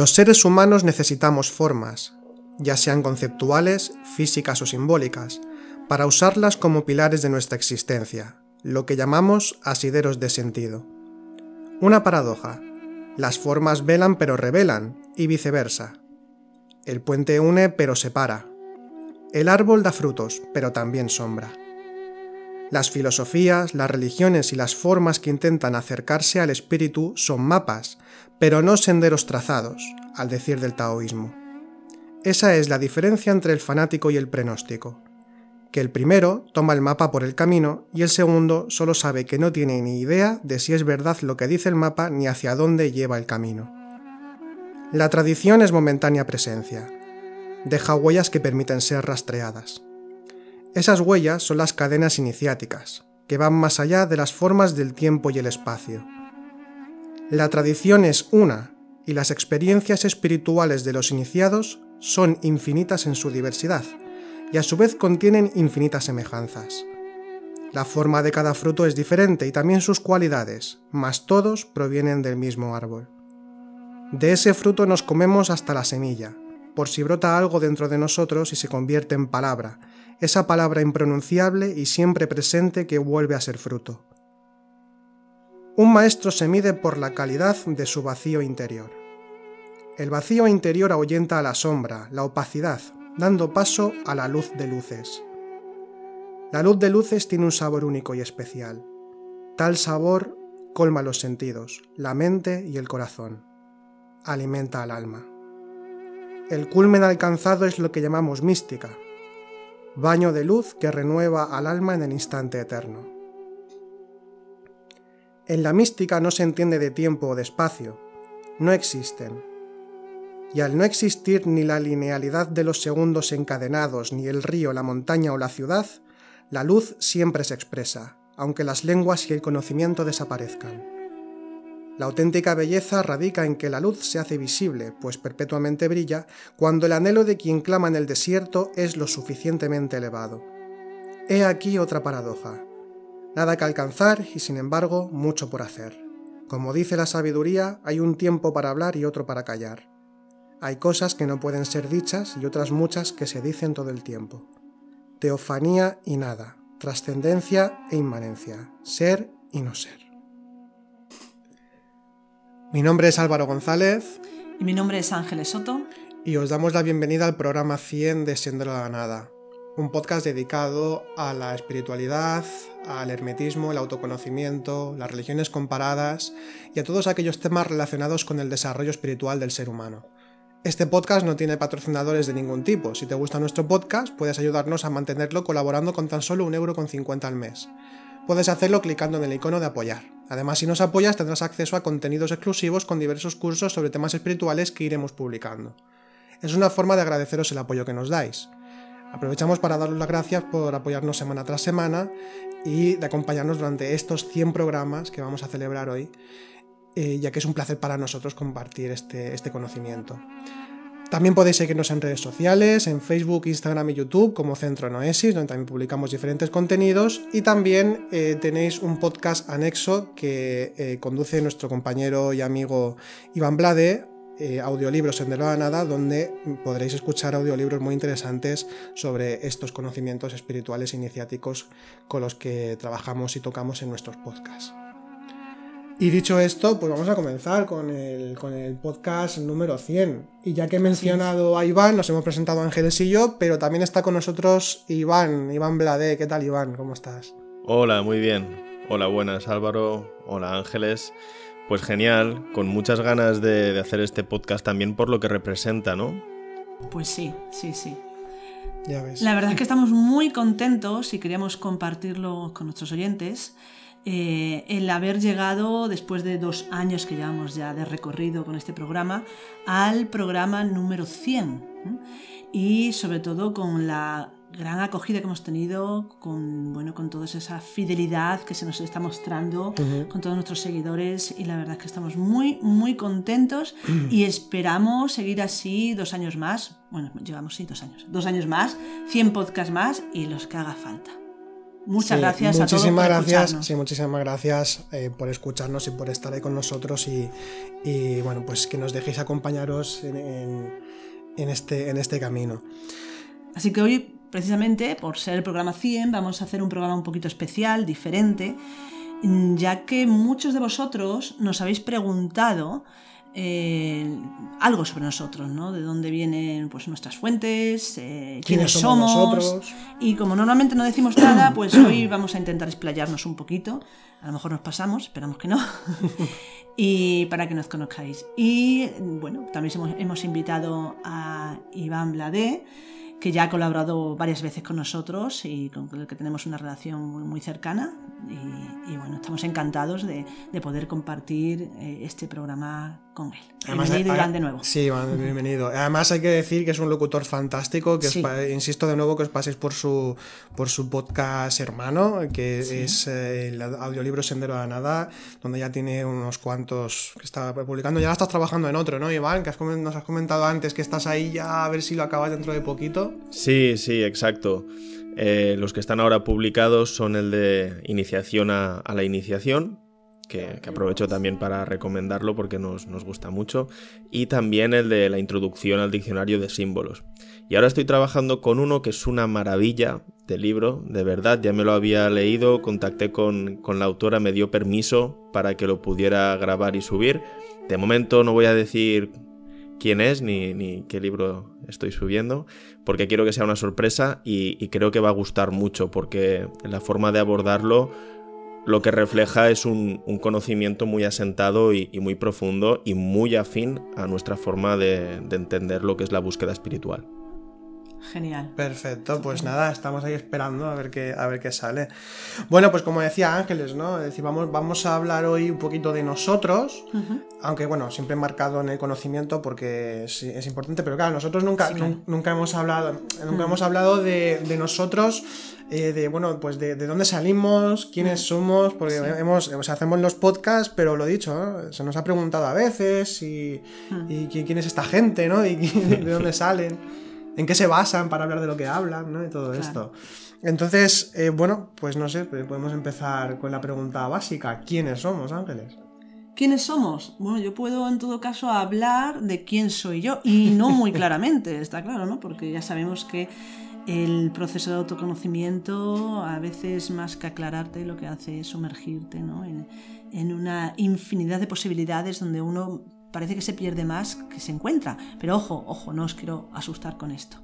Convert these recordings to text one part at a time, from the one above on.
Los seres humanos necesitamos formas, ya sean conceptuales, físicas o simbólicas, para usarlas como pilares de nuestra existencia, lo que llamamos asideros de sentido. Una paradoja. Las formas velan pero revelan, y viceversa. El puente une pero separa. El árbol da frutos, pero también sombra. Las filosofías, las religiones y las formas que intentan acercarse al espíritu son mapas, pero no senderos trazados, al decir del taoísmo. Esa es la diferencia entre el fanático y el prenóstico, que el primero toma el mapa por el camino y el segundo solo sabe que no tiene ni idea de si es verdad lo que dice el mapa ni hacia dónde lleva el camino. La tradición es momentánea presencia, deja huellas que permiten ser rastreadas. Esas huellas son las cadenas iniciáticas, que van más allá de las formas del tiempo y el espacio. La tradición es una, y las experiencias espirituales de los iniciados son infinitas en su diversidad, y a su vez contienen infinitas semejanzas. La forma de cada fruto es diferente y también sus cualidades, mas todos provienen del mismo árbol. De ese fruto nos comemos hasta la semilla, por si brota algo dentro de nosotros y se convierte en palabra, esa palabra impronunciable y siempre presente que vuelve a ser fruto. Un maestro se mide por la calidad de su vacío interior. El vacío interior ahuyenta a la sombra, la opacidad, dando paso a la luz de luces. La luz de luces tiene un sabor único y especial. Tal sabor colma los sentidos, la mente y el corazón. Alimenta al alma. El culmen alcanzado es lo que llamamos mística, baño de luz que renueva al alma en el instante eterno. En la mística no se entiende de tiempo o de espacio, no existen. Y al no existir ni la linealidad de los segundos encadenados, ni el río, la montaña o la ciudad, la luz siempre se expresa, aunque las lenguas y el conocimiento desaparezcan. La auténtica belleza radica en que la luz se hace visible, pues perpetuamente brilla, cuando el anhelo de quien clama en el desierto es lo suficientemente elevado. He aquí otra paradoja. Nada que alcanzar y sin embargo mucho por hacer. Como dice la sabiduría, hay un tiempo para hablar y otro para callar. Hay cosas que no pueden ser dichas y otras muchas que se dicen todo el tiempo. Teofanía y nada, trascendencia e inmanencia, ser y no ser. Mi nombre es Álvaro González. Y mi nombre es Ángeles Soto. Y os damos la bienvenida al programa 100 de Sendero a la Nada, un podcast dedicado a la espiritualidad, al hermetismo, el autoconocimiento, las religiones comparadas y a todos aquellos temas relacionados con el desarrollo espiritual del ser humano. Este podcast no tiene patrocinadores de ningún tipo. Si te gusta nuestro podcast, puedes ayudarnos a mantenerlo colaborando con tan solo un euro con 50 al mes. Puedes hacerlo clicando en el icono de apoyar. Además, si nos apoyas tendrás acceso a contenidos exclusivos con diversos cursos sobre temas espirituales que iremos publicando. Es una forma de agradeceros el apoyo que nos dais. Aprovechamos para daros las gracias por apoyarnos semana tras semana y de acompañarnos durante estos 100 programas que vamos a celebrar hoy, eh, ya que es un placer para nosotros compartir este, este conocimiento. También podéis seguirnos en redes sociales, en Facebook, Instagram y YouTube como Centro Noesis, donde también publicamos diferentes contenidos. Y también eh, tenéis un podcast anexo que eh, conduce nuestro compañero y amigo Iván Blade, eh, audiolibros en De a Nada, donde podréis escuchar audiolibros muy interesantes sobre estos conocimientos espirituales iniciáticos con los que trabajamos y tocamos en nuestros podcasts. Y dicho esto, pues vamos a comenzar con el, podcast número 100. Y ya que he mencionado a Iván, nos hemos presentado Ángeles y yo, pero también está con nosotros Iván, Iván Blade. ¿Qué tal, Iván? ¿Cómo estás? Hola, muy bien. Hola, buenas, Álvaro. Hola, Ángeles. Pues genial, con muchas ganas de, de hacer este podcast también por lo que representa, ¿no? Pues sí, sí, sí. Ya ves. La verdad es que estamos muy contentos y queríamos compartirlo con nuestros oyentes eh, el haber llegado, después de dos años que llevamos ya de recorrido con este programa, al programa número 100. Y sobre todo con la gran acogida que hemos tenido, con, bueno, con toda esa fidelidad que se nos está mostrando, con todos nuestros seguidores. Y la verdad es que estamos muy, muy contentos y esperamos seguir así dos años más. Bueno, llevamos sí, dos años. Dos años más, 100 podcasts más y los que haga falta. Muchas Sí, gracias a todos muchísimas por gracias, sí, muchísimas gracias eh, por escucharnos y por estar ahí con nosotros y, y, bueno, pues que nos dejéis acompañaros en, en- en este, en este camino. Así que hoy, precisamente, por ser el programa 100, vamos a hacer un programa un poquito especial, diferente, ya que muchos de vosotros nos habéis preguntado eh, algo sobre nosotros, ¿no? De dónde vienen pues, nuestras fuentes, eh, quiénes, somos. Y como normalmente no decimos nada, pues hoy vamos a intentar explayarnos un poquito. A lo mejor nos pasamos, esperamos que no. y para que nos conozcáis. Y bueno, también hemos, hemos invitado a Iván Bladé, que ya ha colaborado varias veces con nosotros y con el que tenemos una relación muy, muy cercana. Y, y bueno, estamos encantados de, de poder compartir eh, este programa con él. Bienvenido, Iván, de nuevo. Sí, Iván, bienvenido. Además hay que decir que es un locutor fantástico, que os Sí. insisto de nuevo que os paséis por su, por su podcast hermano, que Sí. es eh, el audiolibro Sendero a la Nada, donde ya tiene unos cuantos que está publicando. Ya estás trabajando en otro, ¿no, Iván? Que has nos has comentado antes que estás ahí ya a ver si lo acabas dentro de poquito. Sí, sí, exacto. Eh, los que están ahora publicados son el de Iniciación a, a la Iniciación, que, que aprovecho también para recomendarlo porque nos, nos gusta mucho, y también el de la Introducción al Diccionario de Símbolos. Y ahora estoy trabajando con uno que es una maravilla de libro, de verdad, ya me lo había leído, contacté con, con la autora, me dio permiso para que lo pudiera grabar y subir. De momento no voy a decir quién es ni, ni qué libro estoy subiendo, porque quiero que sea una sorpresa y, y creo que va a gustar mucho, porque la forma de abordarlo lo que refleja es un, conocimiento muy asentado y, muy profundo y muy afín a nuestra forma de entender lo que es la búsqueda espiritual. Genial. Perfecto, pues nada, estamos ahí esperando a ver qué, a ver qué sale. Bueno, pues como decía Ángeles, ¿no? Es decir, vamos, vamos a hablar hoy un poquito de nosotros, aunque bueno, siempre marcado en el conocimiento porque es, es importante, pero claro, nosotros nunca, Sí, claro. nun- nunca hemos hablado, nunca Mm. hemos hablado de, de nosotros, eh, de bueno, pues de, de dónde salimos, quiénes somos, porque Mm. Sí. hemos, o sea, hacemos los podcasts, pero lo dicho, ¿no? se nos ha preguntado a veces y, Mm. y quién, quién es esta gente, ¿no? Y de dónde salen, en qué se basan para hablar de lo que hablan, ¿no? Y todo Claro. esto. Entonces, eh, bueno, pues no sé, pues podemos empezar con la pregunta básica. ¿Quiénes somos, Ángeles? ¿Quiénes somos? Bueno, yo puedo en todo caso hablar de quién soy yo y no muy claramente, está claro, ¿no? Porque ya sabemos que el proceso de autoconocimiento a veces más que aclararte lo que hace es sumergirte ¿no? en, en una infinidad de posibilidades donde uno parece que se pierde más que se encuentra. Pero ojo, ojo, no os quiero asustar con esto.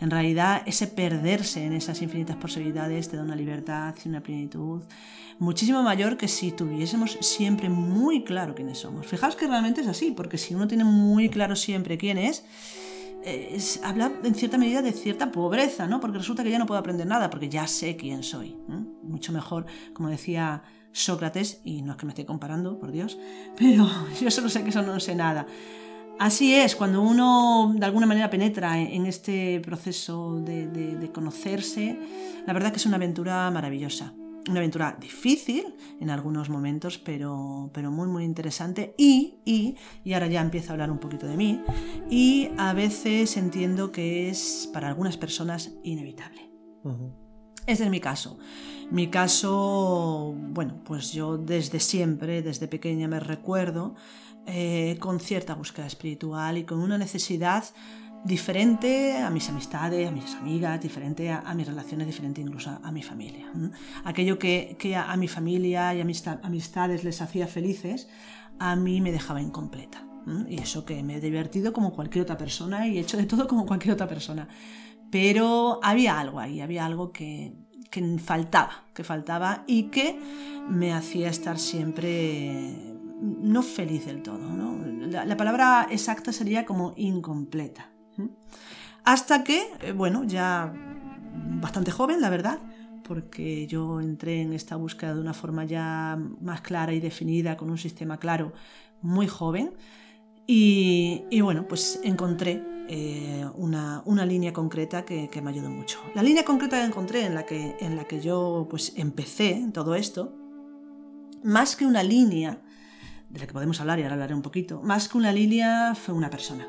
En realidad, ese perderse en esas infinitas posibilidades te da una libertad y una plenitud muchísimo mayor que si tuviésemos siempre muy claro quiénes somos. Fijaos que realmente es así, porque si uno tiene muy claro siempre quién es, es habla en cierta medida de cierta pobreza, ¿no? Porque resulta que ya no puedo aprender nada, porque ya sé quién soy. Mucho mejor, como decía Sócrates, y no es que me esté comparando, por Dios, pero yo solo sé que eso no sé nada. Así es, cuando uno de alguna manera penetra en, en este proceso de, de- de conocerse, la verdad que es una aventura maravillosa. Una aventura difícil en algunos momentos, pero, pero muy, muy interesante. Y, y, y ahora ya empiezo a hablar un poquito de mí, y a veces entiendo que es para algunas personas inevitable. Este es mi caso. Mi caso, bueno, pues yo desde siempre, desde pequeña me recuerdo eh, con cierta búsqueda espiritual y con una necesidad diferente a mis amistades, a mis amigas, diferente a, mis relaciones, diferente incluso a, mi familia. Aquello que, que a, a mi familia y a mis ta- amistades les hacía felices, a mí me dejaba incompleta. Y eso que me he divertido como cualquier otra persona y he hecho de todo como cualquier otra persona. Pero había algo ahí, había algo que, que faltaba, que faltaba y que me hacía estar siempre no feliz del todo. La, la palabra exacta sería como incompleta. Hasta que, eh, bueno, ya bastante joven, la verdad, porque yo entré en esta búsqueda de una forma ya más clara y definida, con un sistema claro, muy joven. Y, y bueno, pues encontré eh, una, una línea concreta que, que me ayudó mucho. La línea concreta que encontré en la que, en la que yo pues empecé todo esto, más que una línea, de la que podemos hablar y ahora hablaré un poquito, más que una línea fue una persona.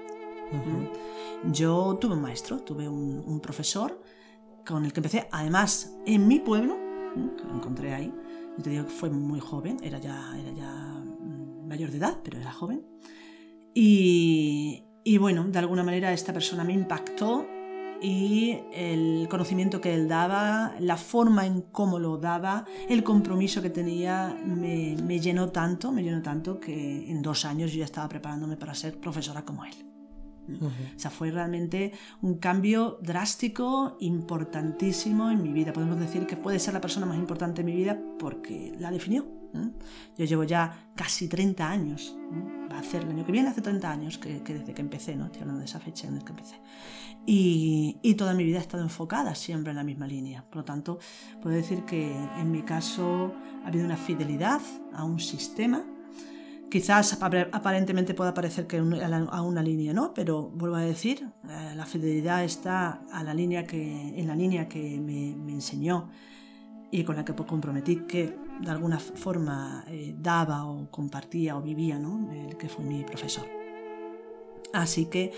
¿Mm? Yo tuve un maestro, tuve un, un profesor con el que empecé, además, en mi pueblo, que lo encontré ahí. Yo te digo que fue muy joven, era ya, era ya mm, mayor de edad, pero era joven. Y, y bueno, de alguna manera esta persona me impactó y el conocimiento que él daba, la forma en cómo lo daba, el compromiso que tenía, me, me, llenó tanto, me llenó tanto que en dos años yo ya estaba preparándome para ser profesora como él. O sea, fue realmente un cambio drástico, importantísimo en mi vida. Podemos decir que puede ser la persona más importante en mi vida porque la definió. Yo llevo ya casi 30 años, va a hacer el año que viene, hace 30 años que, desde que empecé, ¿no? estoy hablando de esa fecha en la que empecé. Y, y, toda mi vida he estado enfocada siempre en la misma línea. Por lo tanto, puedo decir que en mi caso ha habido una fidelidad a un sistema. Quizás aparentemente pueda parecer que a una línea no, pero vuelvo a decir, eh, la fidelidad está a la línea que, en la línea que me, me enseñó y con la que comprometí que de alguna forma eh, daba o compartía o vivía, ¿no? el que fue mi profesor. Así que,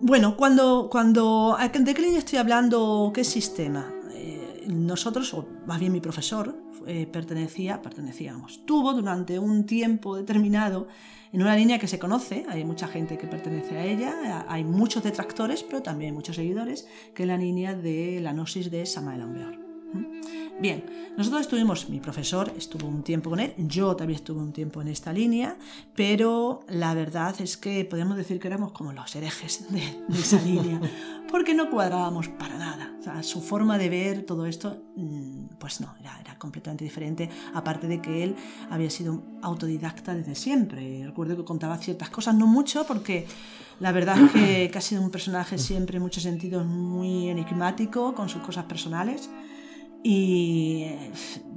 bueno, cuando, cuando ¿de qué estoy hablando? ¿Qué sistema? Eh, nosotros, o más bien mi profesor, eh, pertenecía, pertenecíamos, tuvo durante un tiempo determinado en una línea que se conoce, hay mucha gente que pertenece a ella, hay muchos detractores, pero también muchos seguidores, que es la línea de la gnosis de Samael Aumbeor. Bien, nosotros estuvimos, mi profesor estuvo un tiempo con él, yo también estuve un tiempo en esta línea, pero la verdad es que podemos decir que éramos como los herejes de, esa línea, porque no cuadrábamos para nada. O sea, su forma de ver todo esto, mm, pues no, era, era completamente diferente, aparte de que él había sido autodidacta desde siempre. Recuerdo que contaba ciertas cosas, no mucho, porque la verdad es que, que ha sido un personaje siempre en muchos sentidos muy enigmático, con sus cosas personales y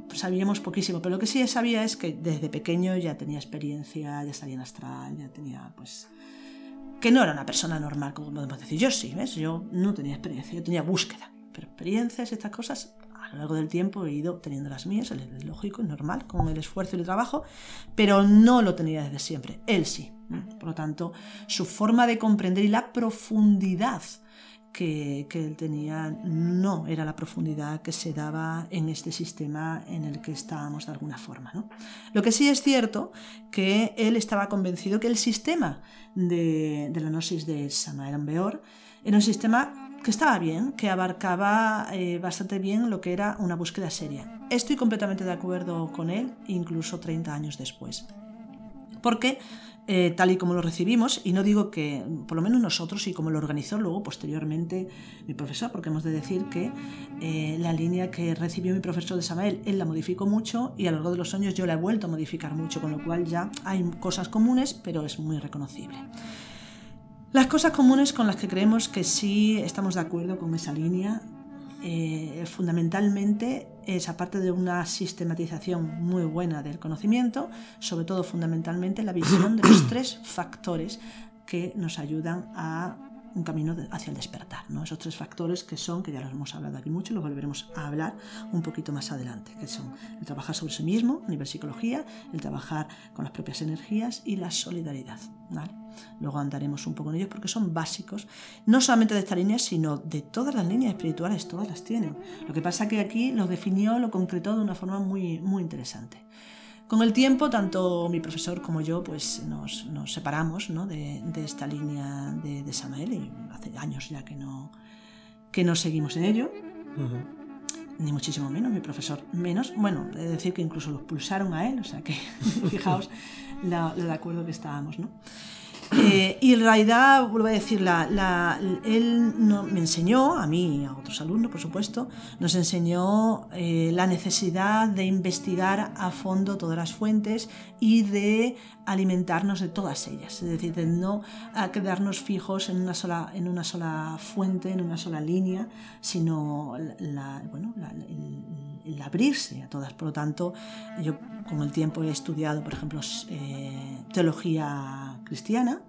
pues, sabíamos poquísimo, pero lo que sí sabía es que desde pequeño ya tenía experiencia, ya salía en astral, ya tenía pues que no era una persona normal, como podemos decir. Yo sí, ¿ves? Yo no tenía experiencia, yo tenía búsqueda, pero experiencias, estas cosas, a lo largo del tiempo he ido teniendo las mías, es lógico, es normal, con el esfuerzo y el trabajo, pero no lo tenía desde siempre, él sí. Por lo tanto, su forma de comprender y la profundidad que, él tenía no era la profundidad que se daba en este sistema en el que estábamos de alguna forma. ¿no? Lo que sí es cierto que él estaba convencido que el sistema de, la gnosis de Samael Beor era un sistema que estaba bien, que abarcaba eh, bastante bien lo que era una búsqueda seria. Estoy completamente de acuerdo con él, incluso 30 años después. Porque eh, tal y como lo recibimos, y no digo que, por lo menos nosotros, y como lo organizó luego posteriormente mi profesor, porque hemos de decir que eh, la línea que recibió mi profesor de Samael, él la modificó mucho y a lo largo de los años yo la he vuelto a modificar mucho, con lo cual ya hay cosas comunes, pero es muy reconocible. Las cosas comunes con las que creemos que sí estamos de acuerdo con esa línea eh, fundamentalmente es, aparte de una sistematización muy buena del conocimiento, sobre todo fundamentalmente la visión de los tres factores que nos ayudan a un camino hacia el despertar. ¿no? Esos tres factores que son, que ya los hemos hablado aquí mucho los volveremos a hablar un poquito más adelante, que son el trabajar sobre sí mismo a nivel psicología, el trabajar con las propias energías y la solidaridad. Luego andaremos un poco en ellos porque son básicos, no solamente de esta línea, sino de todas las líneas espirituales, todas las tienen. Lo que pasa que aquí lo definió, lo concretó de una forma muy, muy interesante. Con el tiempo, tanto mi profesor como yo pues, nos, separamos de, esta línea de, Samael y hace años ya que no, que no seguimos en ello. Ni muchísimo menos, mi profesor menos. Bueno, he de decir que incluso lo expulsaron a él, o sea que fijaos lo de acuerdo que estábamos, ¿no? Eh, y en realidad, vuelvo a decir, él me enseñó, a mí y a otros alumnos, por supuesto, nos enseñó eh, la necesidad de investigar a fondo todas las fuentes y de alimentarnos de todas ellas, es decir, de no quedarnos fijos en una sola, en una sola fuente, en una sola línea, sino bueno, el, abrirse a todas. Por lo tanto, yo con el tiempo he estudiado, por ejemplo, eh, teología cristiana,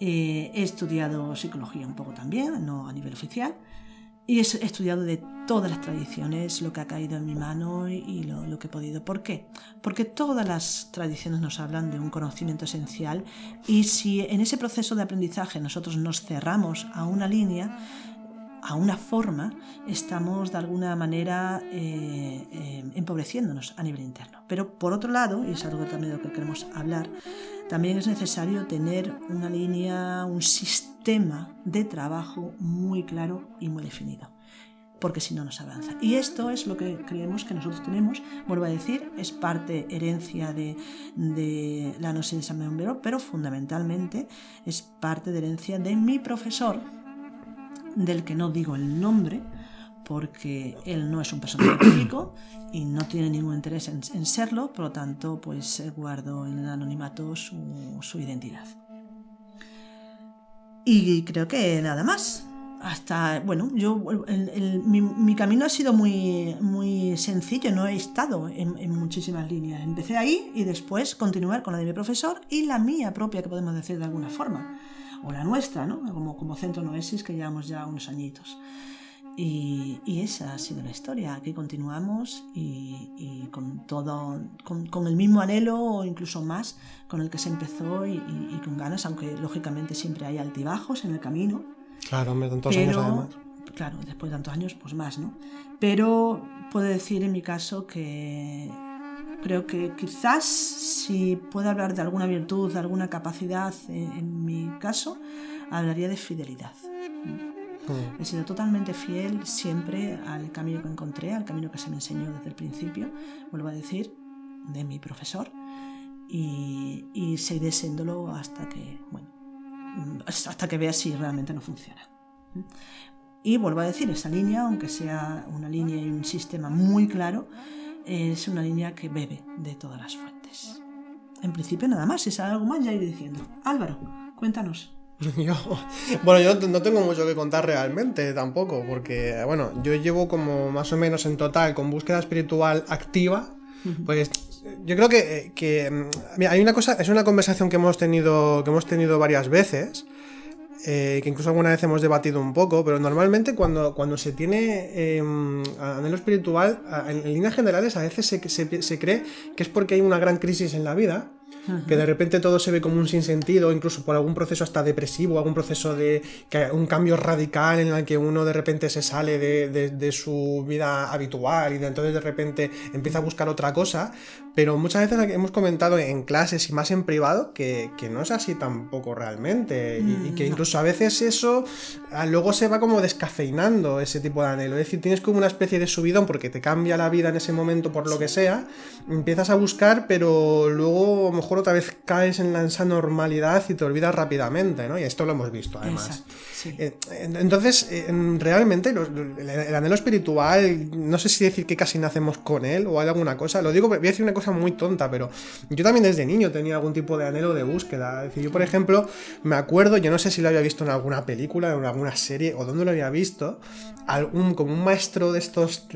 eh, he estudiado psicología un poco también, no a nivel oficial, y he estudiado de todas las tradiciones lo que ha caído en mi mano y lo, que he podido. ¿Por qué? Porque todas las tradiciones nos hablan de un conocimiento esencial y si en ese proceso de aprendizaje nosotros nos cerramos a una línea, a una forma, estamos de alguna manera eh, eh, empobreciéndonos a nivel interno. Pero por otro lado, y es algo también de lo que queremos hablar, también es necesario tener una línea, un sistema de trabajo muy claro y muy definido porque si no nos avanza. Y esto es lo que creemos que nosotros tenemos, vuelvo a decir, es parte herencia de, de la no sé de San pero fundamentalmente es parte de herencia de mi profesor, del que no digo el nombre, porque él no es un personaje público y no tiene ningún interés en, serlo, por lo tanto, pues eh, guardo en el anonimato su, identidad. Y creo que nada más. Hasta, bueno, yo, mi, camino ha sido muy, muy sencillo, no he estado en, muchísimas líneas. Empecé ahí y después continuar con la de mi profesor y la mía propia, que podemos decir de alguna forma o la nuestra, ¿no? como, como centro Noesis, que llevamos ya unos añitos. Y, esa ha sido la historia. Aquí continuamos y, con todo, con, el mismo anhelo o incluso más con el que se empezó y, con ganas, aunque lógicamente siempre hay altibajos en el camino. Claro, hombre, tantos años además. Claro, después de tantos años, pues más, ¿no? Pero puedo decir en mi caso que creo que quizás si puedo hablar de alguna virtud, de alguna capacidad, en, mi caso, hablaría de fidelidad. Mm. He sido totalmente fiel siempre al camino que encontré, al camino que se me enseñó desde el principio, vuelvo a decir, de mi profesor, y, y seguiré siéndolo hasta que, bueno, hasta que vea si realmente no funciona. Y vuelvo a decir, esa línea, aunque sea una línea y un sistema muy claro, es una línea que bebe de todas las fuentes. En principio nada más, si sale algo más ya iré diciendo. Álvaro, cuéntanos. bueno, yo no tengo mucho que contar realmente tampoco, porque bueno, yo llevo como más o menos en total con búsqueda espiritual activa, pues yo creo que, que mm, hay una cosa, es una conversación que hemos tenido, que hemos tenido varias veces, eh, que incluso alguna vez hemos debatido un poco, pero normalmente cuando, cuando se tiene eh, anhelo espiritual, en, líneas generales a veces se, se, cree que es porque hay una gran crisis en la vida que de repente todo se ve como un sinsentido, incluso por algún proceso hasta depresivo, algún proceso de que, un cambio radical en el que uno de repente se sale de, su vida habitual y de, entonces de repente empieza a buscar otra cosa, pero muchas veces hemos comentado en clases y más en privado que, no es así tampoco realmente y, que mm, incluso a veces eso ah, luego se va como descafeinando ese tipo de anhelo, es decir, tienes como una especie de subidón porque te cambia la vida en ese momento por lo que sea, empiezas a buscar, pero luego a lo mejor otra vez caes en la normalidad y te olvidas rápidamente, ¿no? Y esto lo hemos visto, además. Eh, entonces, realmente, el, anhelo espiritual, no sé si decir que casi nacemos con él o hay alguna cosa. Lo digo, voy a decir una cosa muy tonta, pero yo también desde niño tenía algún tipo de anhelo de búsqueda. Es decir, yo, por ejemplo, me acuerdo, yo no sé si lo había visto en alguna película, en alguna serie o dónde lo había visto, algún, como un maestro de estos,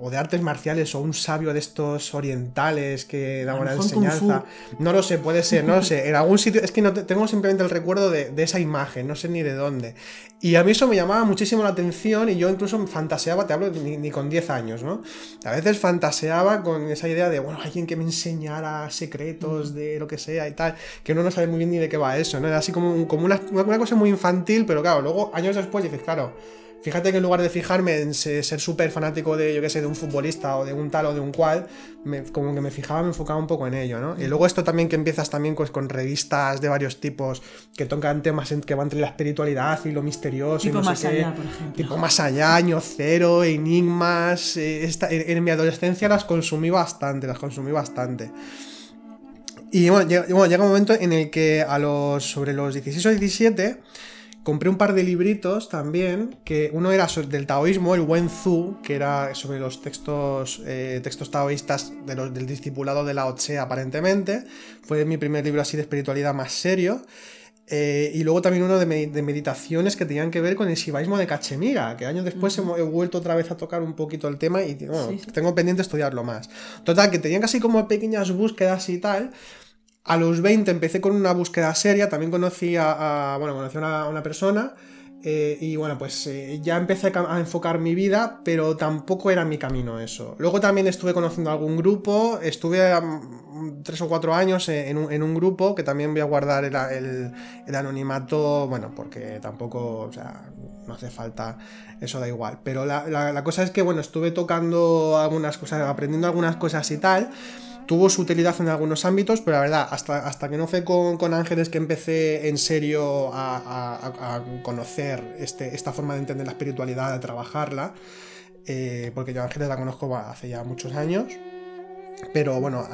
o de artes marciales o un sabio de estos orientales que da una enseñanza. No lo sé, puede ser, no lo sé. En algún sitio, es que no tengo simplemente el recuerdo de, de esa imagen, no sé ni de dónde. Y a mí eso me llamaba muchísimo la atención y yo incluso fantaseaba, te hablo ni, con 10 años, ¿no? A veces fantaseaba con esa idea de, bueno, alguien que me enseñara secretos de lo que sea y tal, que uno no sabe muy bien ni de qué va eso, ¿no? Era así como, como una, una cosa muy infantil, pero claro, luego años después dices, claro, Fíjate que en lugar de fijarme en ser súper fanático de, yo qué sé, de un futbolista o de un tal o de un cual, como que me fijaba, me enfocaba un poco en ello, ¿no? Y luego esto también que empiezas también pues, con revistas de varios tipos que tocan temas que van entre la espiritualidad y lo misterioso tipo y no más sé allá, por ejemplo. Tipo más allá, año cero, enigmas. Eh, en, mi adolescencia las consumí bastante, las consumí bastante. Y bueno, llega, bueno, llega un momento en el que a los sobre los 16 o 17 compré un par de libritos también, que uno era del taoísmo, el Wen Zu, que era sobre los textos, eh, textos taoístas del discipulado de Lao Tse aparentemente. Fue mi primer libro así de espiritualidad más serio. Eh, y luego también uno de, meditaciones que tenían que ver con el shivaísmo de Cachemira, que años después he, vuelto otra vez a tocar un poquito el tema y tengo pendiente estudiarlo más. Total, que tenían casi como pequeñas búsquedas y tal, a los 20 empecé con una búsqueda seria, también conocí a, bueno, conocí a una, persona eh, y bueno, pues eh, ya empecé a enfocar mi vida, pero tampoco era mi camino eso. Luego también estuve conociendo algún grupo, estuve tres o cuatro años en un, grupo que también voy a guardar el, el, anonimato, bueno, porque tampoco, o sea, no hace falta, eso da igual. Pero la, cosa es que, bueno, estuve tocando algunas cosas, aprendiendo algunas cosas y tal. Tuvo su utilidad en algunos ámbitos, pero la verdad, hasta, hasta que no fue con, Ángeles que empecé en serio a, conocer este, esta forma de entender la espiritualidad, de trabajarla, eh, porque yo Ángeles la conozco hace ya muchos años, pero bueno,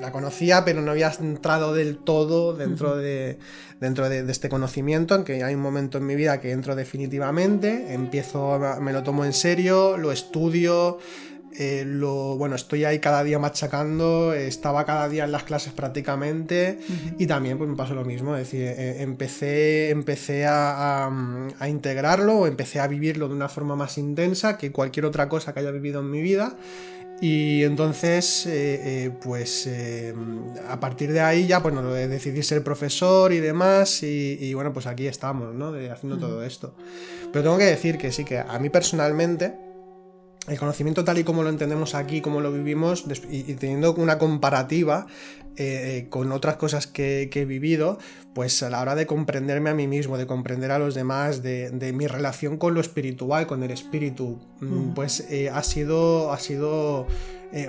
la conocía, pero no había entrado del todo dentro de, dentro de, este conocimiento, aunque hay un momento en mi vida que entro definitivamente, empiezo, me lo tomo en serio, lo estudio, eh, lo, bueno, estoy ahí cada día machacando, estaba cada día en las clases prácticamente y también pues me pasó lo mismo, es decir, eh, empecé, empecé a, a, integrarlo, empecé a vivirlo de una forma más intensa que cualquier otra cosa que haya vivido en mi vida y entonces, eh, pues a partir de ahí ya, bueno, decidí ser profesor y demás, y, bueno, pues aquí estamos, ¿no? haciendo todo esto. Pero tengo que decir que sí, que a mí personalmente, el conocimiento tal y como lo entendemos aquí, como lo vivimos, y, teniendo una comparativa eh, eh, con otras cosas que, he vivido, pues a la hora de comprenderme a mí mismo, de comprender a los demás, de, mi relación con lo espiritual, con el espíritu, mm, pues eh, ha sido, ha sido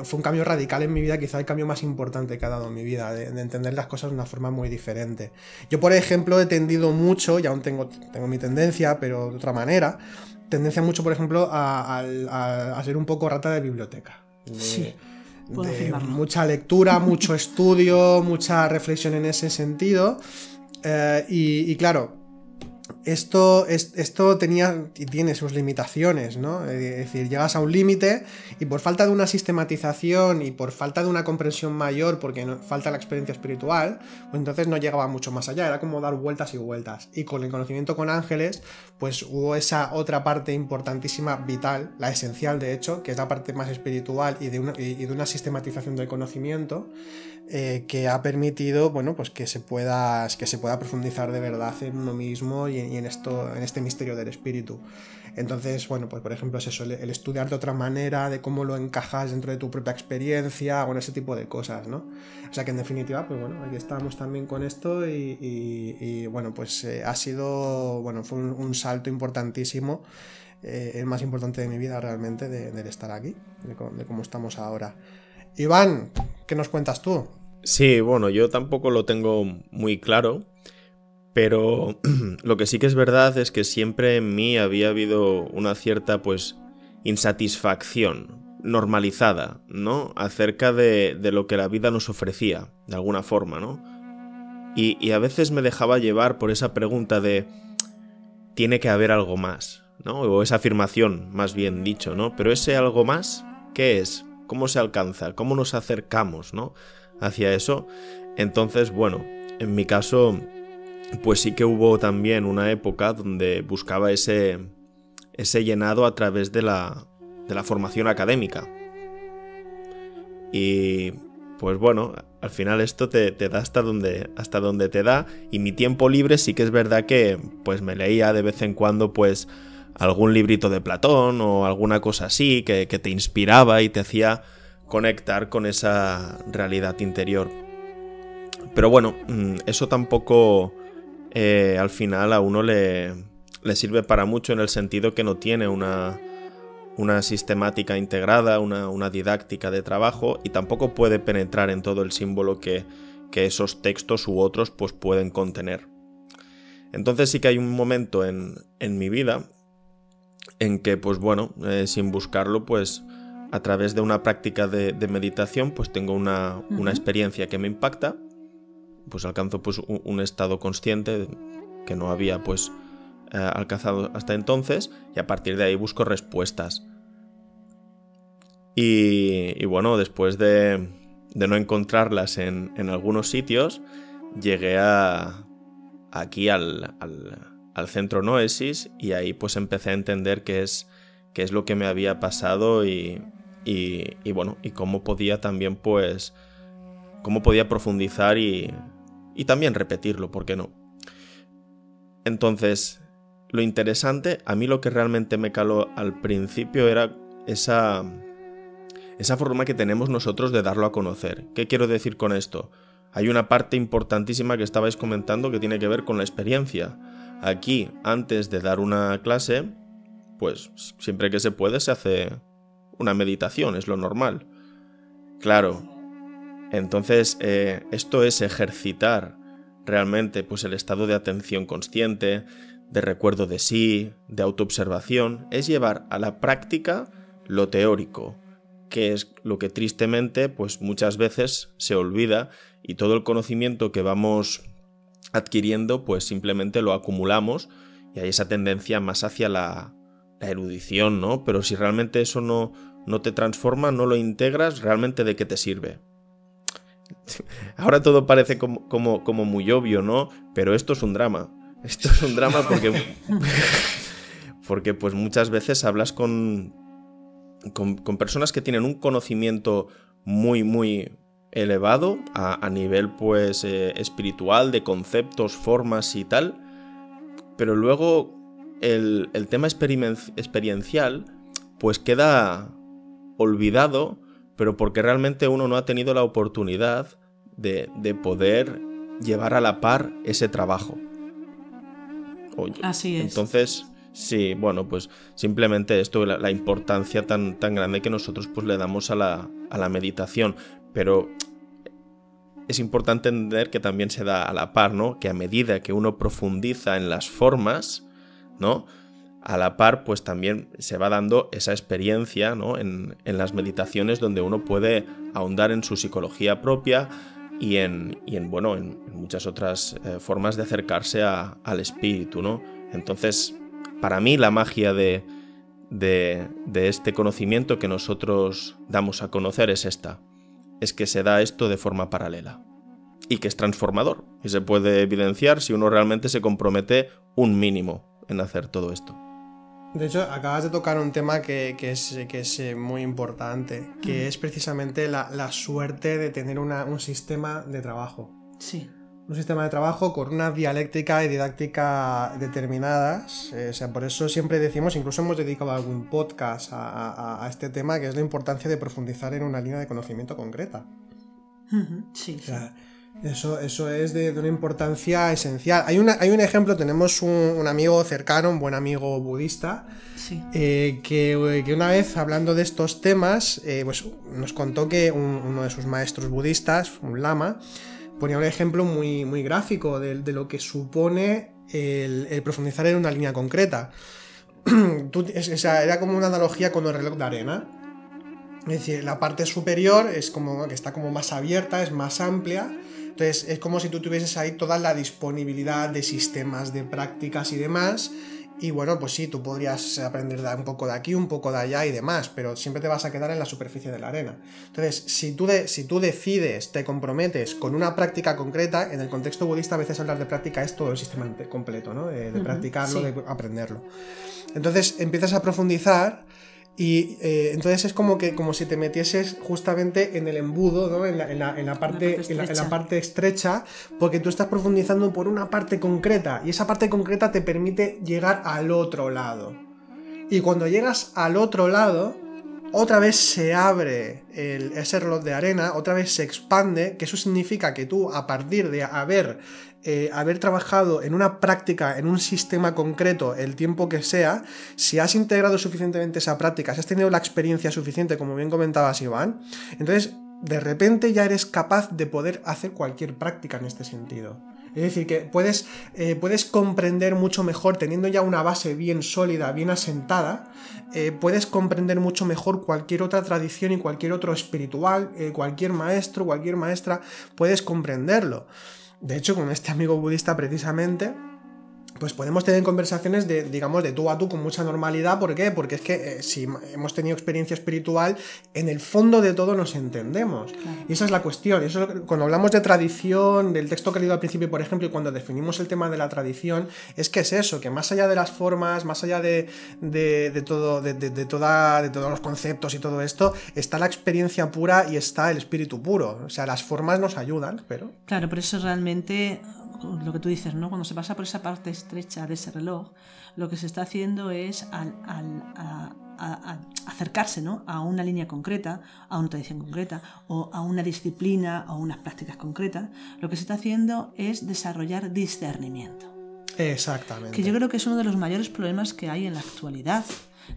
fue un cambio radical en mi vida, quizá el cambio más importante que ha dado en mi vida, de, entender las cosas de una forma muy diferente. Yo, por ejemplo, he tendido mucho, y aún tengo, tengo mi tendencia, pero de otra manera, tendencia mucho, por ejemplo, a, ser un poco rata de biblioteca. sí. mucha lectura, mucho estudio, mucha reflexión en ese sentido. Eh, y, claro, esto, esto tenía y tiene sus limitaciones, ¿no? Es decir, llegas a un límite y por falta de una sistematización y por falta de una comprensión mayor, porque falta la experiencia espiritual, pues entonces no llegaba mucho más allá, era como dar vueltas y vueltas. Y con el conocimiento con ángeles, pues hubo esa otra parte importantísima, vital, la esencial de hecho, que es la parte más espiritual y de una, y de una sistematización del conocimiento, eh, que ha permitido, bueno, pues que se pueda, que se pueda profundizar de verdad en uno mismo y en, esto, en este misterio del espíritu. Entonces, bueno, pues por ejemplo es eso, el, estudiar de otra manera, de cómo lo encajas dentro de tu propia experiencia, o ese tipo de cosas, ¿no? O sea que en definitiva, pues bueno, aquí estamos también con esto y, bueno, pues eh, ha sido, bueno, fue un, salto importantísimo, eh, el más importante de mi vida realmente, de, estar aquí, de cómo estamos ahora. Iván, ¿qué nos cuentas tú? Sí, bueno, yo tampoco lo tengo muy claro, pero lo que sí que es verdad es que siempre en mí había habido una cierta, pues, insatisfacción normalizada, ¿no? Acerca de, lo que la vida nos ofrecía, de alguna forma, ¿no? Y, y, a veces me dejaba llevar por esa pregunta de, tiene que haber algo más, ¿no? O esa afirmación, más bien dicho, ¿no? Pero ese algo más, ¿qué es? Cómo se alcanza, cómo nos acercamos, ¿no? Hacia eso. Entonces, bueno, en mi caso, pues sí que hubo también una época donde buscaba ese, ese llenado a través de la, de la formación académica. Y pues bueno, al final esto te, te, da hasta donde, hasta donde te da. Y mi tiempo libre sí que es verdad que pues me leía de vez en cuando pues algún librito de Platón o alguna cosa así que, te inspiraba y te hacía conectar con esa realidad interior. Pero bueno, mm, eso tampoco eh, al final a uno le, sirve para mucho en el sentido que no tiene una, sistemática integrada, una, didáctica de trabajo y tampoco puede penetrar en todo el símbolo que, esos textos u otros pues pueden contener. Entonces sí que hay un momento en, en mi vida en que, pues bueno, eh, sin buscarlo, pues a través de una práctica de, meditación, pues tengo una, experiencia que me impacta, pues alcanzo pues un, estado consciente que no había pues eh, alcanzado hasta entonces y a partir de ahí busco respuestas. Y, bueno, después de, no encontrarlas en, algunos sitios, llegué a, aquí al al centro Noesis y ahí pues empecé a entender qué es, qué es lo que me había pasado y, y, bueno, y cómo podía también pues, cómo podía profundizar y, y también repetirlo, ¿por qué no? Entonces, lo interesante, a mí lo que realmente me caló al principio era esa, esa forma que tenemos nosotros de darlo a conocer. ¿Qué quiero decir con esto? Hay una parte importantísima que estabais comentando que tiene que ver con la experiencia Aquí, antes de dar una clase, pues siempre que se puede se hace una meditación, es lo normal. Claro, entonces eh, esto es ejercitar realmente pues el estado de atención consciente, de recuerdo de sí, de autoobservación, es llevar a la práctica lo teórico, que es lo que tristemente pues muchas veces se olvida y todo el conocimiento que vamos adquiriendo pues simplemente lo acumulamos y hay esa tendencia más hacia la, erudición, ¿no? Pero si realmente eso no, no te transforma, no lo integras, realmente de qué te sirve. Ahora todo parece como, como, muy obvio, ¿no? Pero esto es un drama. Esto es un drama porque. porque pues muchas veces hablas con, con, personas que tienen un conocimiento muy, muy elevado a, nivel pues eh, espiritual, de conceptos, formas y tal, pero luego el, tema experiencial pues queda olvidado, pero porque realmente uno no ha tenido la oportunidad de, poder llevar a la par ese trabajo. Así es. Entonces, Sí, bueno, pues simplemente esto, la, importancia tan, tan grande que nosotros pues le damos a la, a la meditación. Pero es importante entender que también se da a la par, ¿no? Que a medida que uno profundiza en las formas, ¿no? A la par, pues también se va dando esa experiencia, ¿no? En, las meditaciones donde uno puede ahondar en su psicología propia y en, y en bueno, en, muchas otras eh, formas de acercarse al espíritu, ¿no? Entonces, para mí la magia de, de, este conocimiento que nosotros damos a conocer es esta, es que se da esto de forma paralela y que es transformador y se puede evidenciar si uno realmente se compromete un mínimo en hacer todo esto. De hecho, acabas de tocar un tema que, es, que es, eh, muy importante, que es precisamente la, suerte de tener un sistema de trabajo. Sí un sistema de trabajo con una dialéctica y didáctica determinadas. Eh, o sea, por eso siempre decimos, incluso hemos dedicado algún podcast a, este tema, que es la importancia de profundizar en una línea de conocimiento concreta. Sí. eso, eso es de, una importancia esencial. Hay, una, hay un ejemplo, tenemos un, amigo cercano, un buen amigo budista, eh, que, una vez hablando de estos temas, eh, pues nos contó que uno de sus maestros budistas, un lama, ponía un ejemplo muy, muy gráfico de, lo que supone el, profundizar en una línea concreta. era como una analogía con el reloj de arena. Es decir, la parte superior es como que está como más abierta, es más amplia. Entonces es como si tú tuvieses ahí toda la disponibilidad de sistemas, de prácticas y demás y bueno, pues sí, tú podrías aprender un poco de aquí, un poco de allá y demás, pero siempre te vas a quedar en la superficie de la arena. Entonces, si tú, si tú decides, te comprometes con una práctica concreta, en el contexto budista a veces hablar de práctica es todo el sistema completo, ¿no? De, practicarlo, de aprenderlo. Entonces, empiezas a profundizar y eh, entonces es como que como si te metieses justamente en el embudo, ¿no? en, la, parte, en, la, parte estrecha, porque tú estás profundizando por una parte concreta y esa parte concreta te permite llegar al otro lado. Y cuando llegas al otro lado, otra vez se abre ese reloj de arena, otra vez se expande, que eso significa que tú a partir de haber eh, haber trabajado en una práctica, en un sistema concreto, el tiempo que sea, si has integrado suficientemente esa práctica, si has tenido la experiencia suficiente, como bien comentabas Iván, entonces de repente ya eres capaz de poder hacer cualquier práctica en este sentido. Es decir, que puedes, eh, puedes comprender mucho mejor, teniendo ya una base bien sólida, bien asentada, eh, puedes comprender mucho mejor cualquier otra tradición y cualquier otro espiritual, cualquier maestro, cualquier maestra, puedes comprenderlo. De hecho, con este amigo budista precisamente, pues podemos tener conversaciones de, digamos, de tú a tú con mucha normalidad. ¿Por qué? Porque es que eh, si hemos tenido experiencia espiritual, en el fondo de todo nos entendemos. Y esa es la cuestión. Eso, cuando hablamos de tradición, del texto que he leído al principio, por ejemplo, y cuando definimos el tema de la tradición, es que es eso, que más allá de las formas, más allá de, todo, de, toda, de todos los conceptos y todo esto, está la experiencia pura y está el espíritu puro. O sea, las formas nos ayudan, pero... Claro, por eso realmente lo que tú dices, ¿no? Cuando se pasa por esa parte estrecha de ese reloj, lo que se está haciendo es al, acercarse ¿no? a una línea concreta, a una tradición concreta, o a una disciplina o unas prácticas concretas, lo que se está haciendo es desarrollar discernimiento. Exactamente. Que yo creo que es uno de los mayores problemas que hay en la actualidad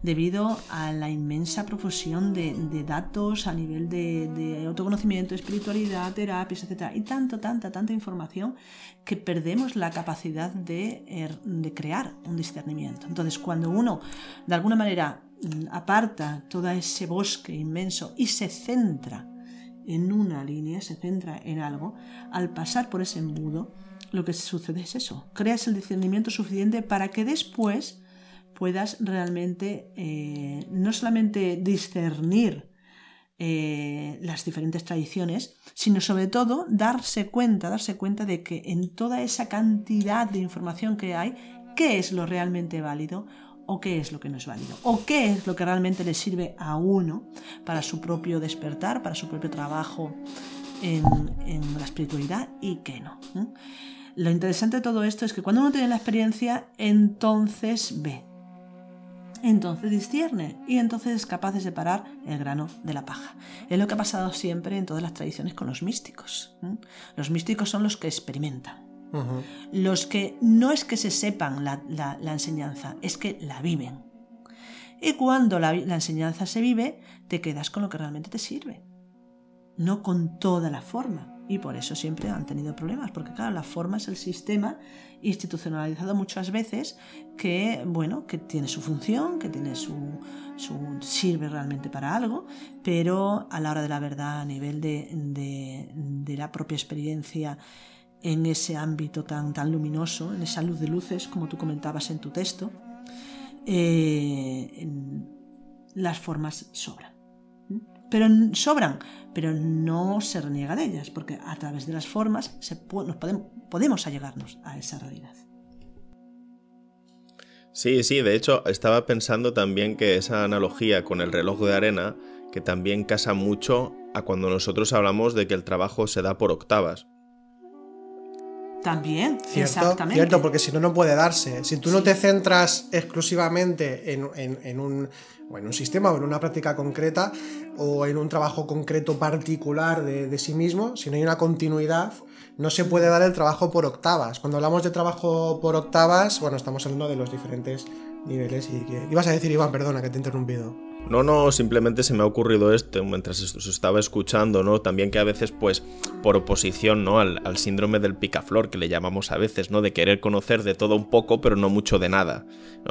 debido a la inmensa profusión de, datos a nivel de, autoconocimiento, espiritualidad, terapias, etc. Y tanto, tanta, tanta información que perdemos la capacidad de, er, de crear un discernimiento. Entonces, cuando uno, de alguna manera, mm, aparta todo ese bosque inmenso y se centra en una línea, se centra en algo, al pasar por ese embudo, lo que sucede es eso, creas el discernimiento suficiente para que después puedas realmente eh, no solamente discernir eh, las diferentes tradiciones, sino sobre todo darse cuenta, darse cuenta de que en toda esa cantidad de información que hay, qué es lo realmente válido o qué es lo que no es válido, o qué es lo que realmente le sirve a uno para su propio despertar, para su propio trabajo en, la espiritualidad y qué no. Lo interesante de todo esto es que cuando uno tiene la experiencia, entonces ve, entonces discierne y entonces es capaz de separar el grano de la paja. Es lo que ha pasado siempre en todas las tradiciones con los místicos. Los místicos son los que experimentan. Los que no es que se sepan la, enseñanza, es que la viven. Y cuando la enseñanza se vive, te quedas con lo que realmente te sirve, no con toda la forma y por eso siempre han tenido problemas, porque claro, la forma es el sistema institucionalizado muchas veces que, bueno, que tiene su función, que tiene su, sirve realmente para algo, pero a la hora de la verdad, a nivel de, la propia experiencia en ese ámbito tan, tan luminoso, en esa luz de luces, como tú comentabas en tu texto, eh, las formas sobran pero sobran, pero no se reniega de ellas, porque a través de las formas se nos podemos, podemos allegarnos a esa realidad. Sí, sí, de hecho estaba pensando también que esa analogía con el reloj de arena, que también casa mucho a cuando nosotros hablamos de que el trabajo se da por octavas. También, cierto, exactamente. Cierto, porque si no, no puede darse. Si tú no te centras exclusivamente en, un, un sistema o en una práctica concreta o en un trabajo concreto particular de, sí mismo, si no hay una continuidad, no se puede dar el trabajo por octavas. Cuando hablamos de trabajo por octavas, bueno, estamos hablando de los diferentes niveles. Y que... Ibas a decir, Iván, perdona que te he interrumpido. No, no, simplemente se me ha ocurrido esto mientras os estaba escuchando, ¿no? También que a veces, pues, por oposición, ¿no? Al, síndrome del picaflor, que le llamamos a veces, ¿no? De querer conocer de todo un poco, pero no mucho de nada.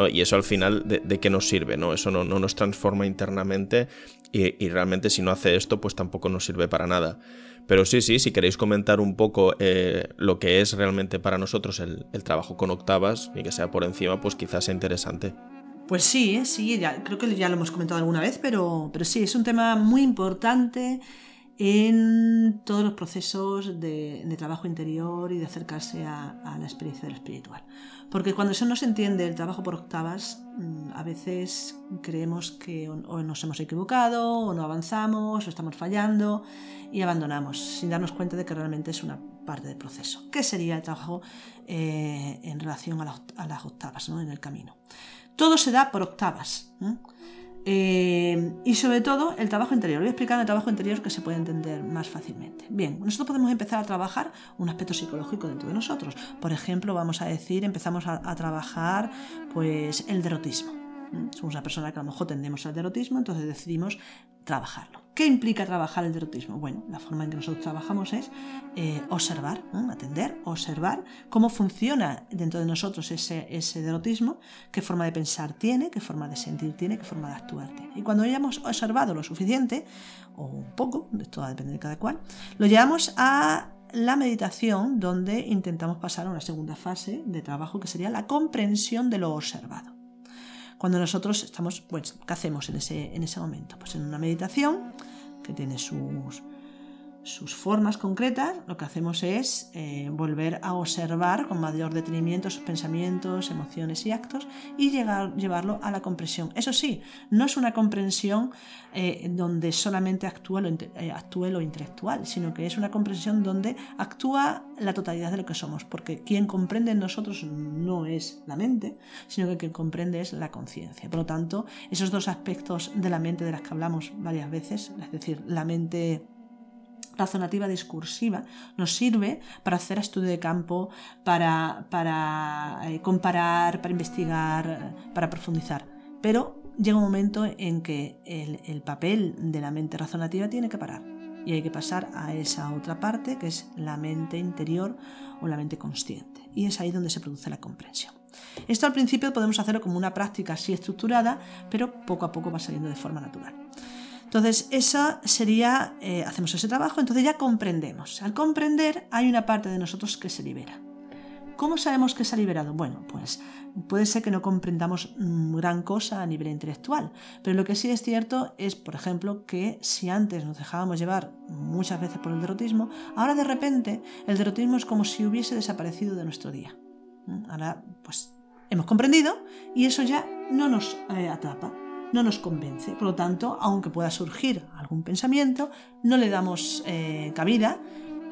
Y eso al final, ¿de, qué nos sirve, no? Eso no, nos transforma internamente y, realmente si no hace esto, pues tampoco nos sirve para nada. Pero sí, sí, si queréis comentar un poco eh, lo que es realmente para nosotros el, el trabajo con octavas y que sea por encima, pues quizás sea interesante. Pues sí, ¿eh? sí, ya, creo que ya lo hemos comentado alguna vez, pero, pero sí, es un tema muy importante en todos los procesos de, trabajo interior y de acercarse a, la experiencia del espiritual. Porque cuando eso no se entiende el trabajo por octavas, mm, a veces creemos que o, nos hemos equivocado, o no avanzamos, o estamos fallando y abandonamos, sin darnos cuenta de que realmente es una parte del proceso. ¿Qué sería el trabajo eh, en relación a, a las octavas ¿no? en el camino? Todo se da por octavas. Eh, y sobre todo el trabajo interior. Voy a explicar el trabajo interior que se puede entender más fácilmente. Bien, nosotros podemos empezar a trabajar un aspecto psicológico dentro de nosotros. Por ejemplo, vamos a decir, empezamos a, a trabajar pues el derotismo. Somos una persona que a lo mejor tendemos al derotismo, entonces decidimos trabajarlo. ¿Qué implica trabajar el derotismo? Bueno, la forma en que nosotros trabajamos es eh, observar, atender, observar cómo funciona dentro de nosotros ese, ese derotismo, qué forma de pensar tiene, qué forma de sentir tiene, qué forma de actuar tiene. Y cuando hayamos observado lo suficiente, o un poco, esto va a depender de cada cual, lo llevamos a la meditación donde intentamos pasar a una segunda fase de trabajo que sería la comprensión de lo observado. Cuando nosotros estamos, pues, ¿qué hacemos en ese, en ese momento? Pues en una meditación que tiene sus, sus formas concretas, lo que hacemos es eh, volver a observar con mayor detenimiento sus pensamientos, emociones y actos y llegar, llevarlo a la comprensión. Eso sí, no es una comprensión eh, donde solamente actúa lo, eh, actúe lo intelectual, sino que es una comprensión donde actúa la totalidad de lo que somos, porque quien comprende en nosotros no es la mente, sino que quien comprende es la conciencia. Por lo tanto, esos dos aspectos de la mente de las que hablamos varias veces, es decir, la mente razonativa discursiva nos sirve para hacer estudio de campo, para, eh, comparar, para investigar, para profundizar. Pero llega un momento en que el, papel de la mente razonativa tiene que parar y hay que pasar a esa otra parte que es la mente interior o la mente consciente. Y es ahí donde se produce la comprensión. Esto al principio podemos hacerlo como una práctica así estructurada, pero poco a poco va saliendo de forma natural. Entonces, esa sería, eh, hacemos ese trabajo, entonces ya comprendemos. Al comprender hay una parte de nosotros que se libera. ¿Cómo sabemos que se ha liberado? Bueno, pues puede ser que no comprendamos mm, gran cosa a nivel intelectual, pero lo que sí es cierto es, por ejemplo, que si antes nos dejábamos llevar muchas veces por el derrotismo, ahora de repente el derrotismo es como si hubiese desaparecido de nuestro día. ¿Mm? Ahora, pues hemos comprendido y eso ya no nos eh, atrapa no nos convence. Por lo tanto, aunque pueda surgir algún pensamiento, no le damos eh, cabida,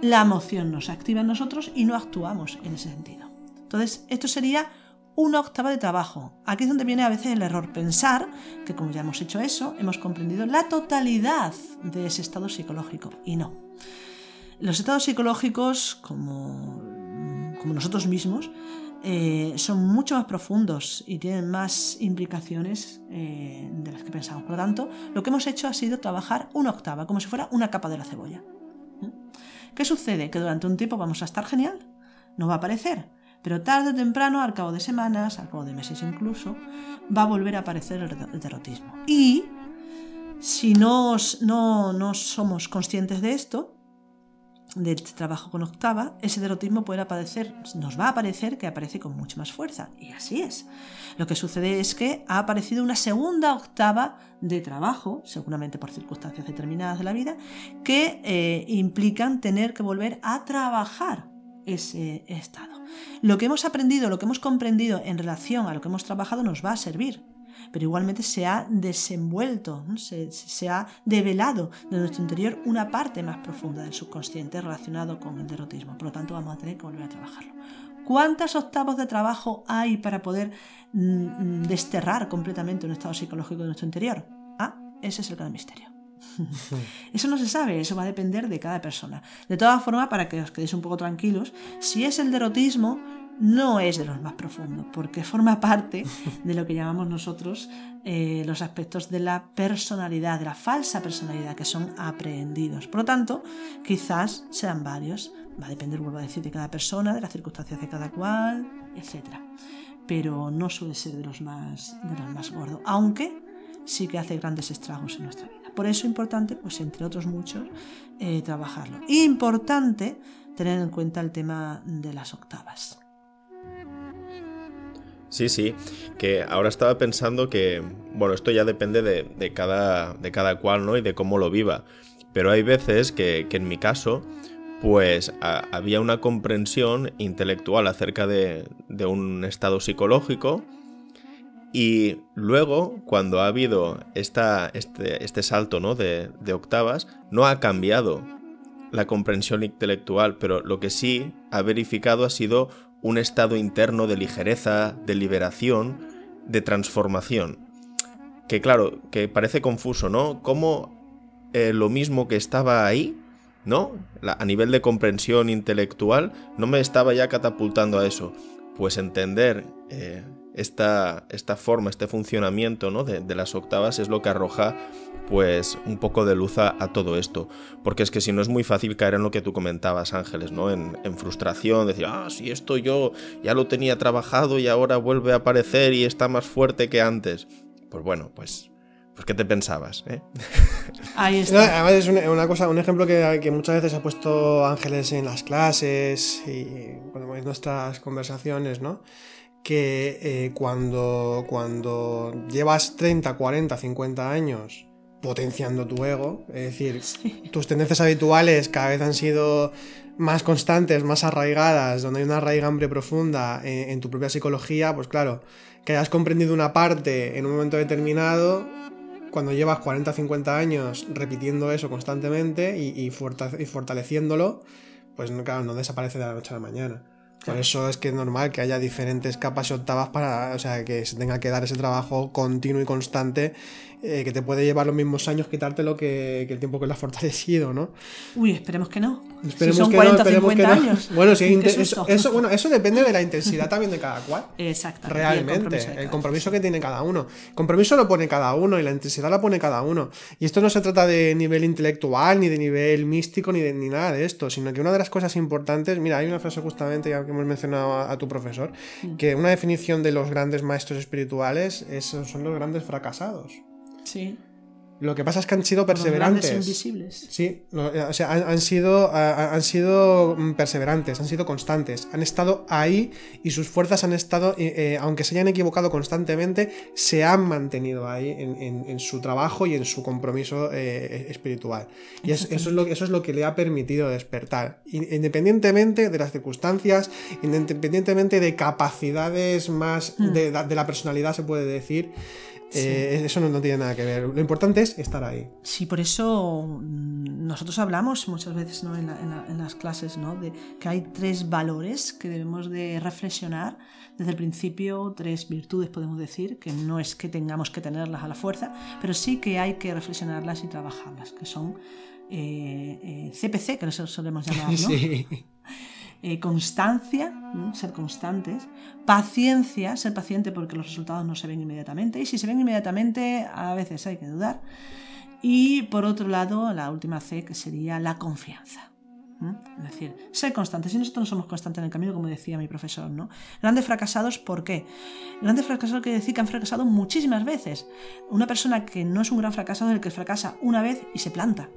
la emoción nos activa en nosotros y no actuamos en ese sentido. Entonces, esto sería una octava de trabajo. Aquí es donde viene a veces el error pensar que como ya hemos hecho eso, hemos comprendido la totalidad de ese estado psicológico. Y no. Los estados psicológicos, como, como nosotros mismos, eh, son mucho más profundos y tienen más implicaciones eh, de las que pensamos. Por lo tanto, lo que hemos hecho ha sido trabajar una octava, como si fuera una capa de la cebolla. ¿Mm? ¿Qué sucede? Que durante un tiempo vamos a estar genial, no va a aparecer, pero tarde o temprano, al cabo de semanas, al cabo de meses incluso, va a volver a aparecer el derrotismo. Y si no, no somos conscientes de esto, del trabajo con octava, ese derrotismo puede aparecer, nos va a aparecer que aparece con mucha más fuerza. Y así es. Lo que sucede es que ha aparecido una segunda octava de trabajo, seguramente por circunstancias determinadas de la vida, que eh, implican tener que volver a trabajar ese estado. Lo que hemos aprendido, lo que hemos comprendido en relación a lo que hemos trabajado nos va a servir pero igualmente se ha desenvuelto, se, ha develado de nuestro interior una parte más profunda del subconsciente relacionado con el derrotismo. Por lo tanto, vamos a tener que volver a trabajarlo. ¿Cuántos octavos de trabajo hay para poder mm, mm, desterrar completamente un estado psicológico de nuestro interior? Ah, ese es el gran misterio. Eso no se sabe, eso va a depender de cada persona. De todas formas, para que os quedéis un poco tranquilos, si es el derrotismo, no es de los más profundos, porque forma parte de lo que llamamos nosotros eh, los aspectos de la personalidad, de la falsa personalidad, que son aprehendidos. Por lo tanto, quizás sean varios, va a depender, vuelvo a decir, de cada persona, de las circunstancias de cada cual, etc. Pero no suele ser de los más, de los más gordos, aunque sí que hace grandes estragos en nuestra vida. Por eso es importante, pues entre otros muchos, eh, trabajarlo. Importante tener en cuenta el tema de las octavas. Sí, sí, que ahora estaba pensando que, bueno, esto ya depende de, cada, de cada cual, ¿no? Y de cómo lo viva. Pero hay veces que, en mi caso, pues había una comprensión intelectual acerca de, un estado psicológico y luego, cuando ha habido esta, este, este, salto ¿no? de, de octavas, no ha cambiado la comprensión intelectual, pero lo que sí ha verificado ha sido un estado interno de ligereza, de liberación, de transformación. Que claro, que parece confuso, ¿no? Cómo eh, lo mismo que estaba ahí, ¿no? a nivel de comprensión intelectual, no me estaba ya catapultando a eso. Pues entender eh, esta, esta, forma, este funcionamiento ¿no? de, de, las octavas es lo que arroja pues un poco de luz a, todo esto. Porque es que si no es muy fácil caer en lo que tú comentabas, Ángeles, ¿no? En, frustración, decir, ah, si esto yo ya lo tenía trabajado y ahora vuelve a aparecer y está más fuerte que antes. Pues bueno, pues pues ¿qué te pensabas? Eh? Ahí está. además es una, cosa, un ejemplo que, muchas veces ha puesto Ángeles en las clases y bueno, en nuestras conversaciones, ¿no? Que eh, cuando, cuando llevas 30, 40, 50 años potenciando tu ego. Es decir, tus tendencias habituales cada vez han sido más constantes, más arraigadas, donde hay una raigambre profunda en, tu propia psicología, pues claro, que hayas comprendido una parte en un momento determinado, cuando llevas 40 50 años repitiendo eso constantemente y, y, fortaleciéndolo, pues claro, no desaparece de la noche a la mañana. Por eso es que es normal que haya diferentes capas y octavas para, o sea, que se tenga que dar ese trabajo continuo y constante eh, que te puede llevar los mismos años quitártelo que, que el tiempo que lo has fortalecido, ¿no? Uy, esperemos que no. Esperemos si son que 40 no, esperemos 50 que no. años. Bueno, sí, eso, eso- bueno, eso depende de la intensidad también de cada cual. El Realmente, compromiso el compromiso que tiene cada uno. El compromiso lo pone cada uno y la intensidad la pone cada uno. Y esto no se trata de nivel intelectual, ni de nivel místico, ni de ni nada de esto, sino que una de las cosas importantes, mira, hay una frase justamente ya que hemos mencionado a, a tu profesor, Mm. que una definición de los grandes maestros espirituales es- son los grandes fracasados. Sí. Lo que pasa es que han sido Los perseverantes. invisibles. Sí, lo- o sea, han, han sido, han sido mm, perseverantes, han sido constantes, han estado ahí y sus fuerzas han estado, eh, eh, aunque se hayan equivocado constantemente, se han mantenido ahí en, en- en su trabajo y en su compromiso eh, espiritual. Y es- eso, es lo, eso es lo que le ha permitido despertar, In- independientemente de las circunstancias, independientemente de capacidades más Mm. de, de la personalidad, se puede decir. Eh, eso no, no tiene nada que ver. Lo importante es estar ahí. Sí, por eso mm, nosotros hablamos muchas veces ¿no? en, la- en la- en las clases ¿no? de que hay tres valores que debemos de reflexionar desde el principio, tres virtudes podemos decir, que no es que tengamos que tenerlas a la fuerza, pero sí que hay que reflexionarlas y trabajarlas, que son eh, eh, CPC, que eso solemos llamar, ¿no? Sí. Eh, constancia, ser constantes, paciencia, ser paciente porque los resultados no se ven inmediatamente, y si se ven inmediatamente, a veces hay que dudar. Y por otro lado, la última C, que sería la confianza. Es decir, ser constantes. Si nosotros no somos constantes en el camino, como decía mi profesor, ¿no? Grandes fracasados, ¿por qué? Grandes fracasados quiere decir que han fracasado muchísimas veces. Una persona que no es un gran fracasado es el que fracasa una vez y se planta.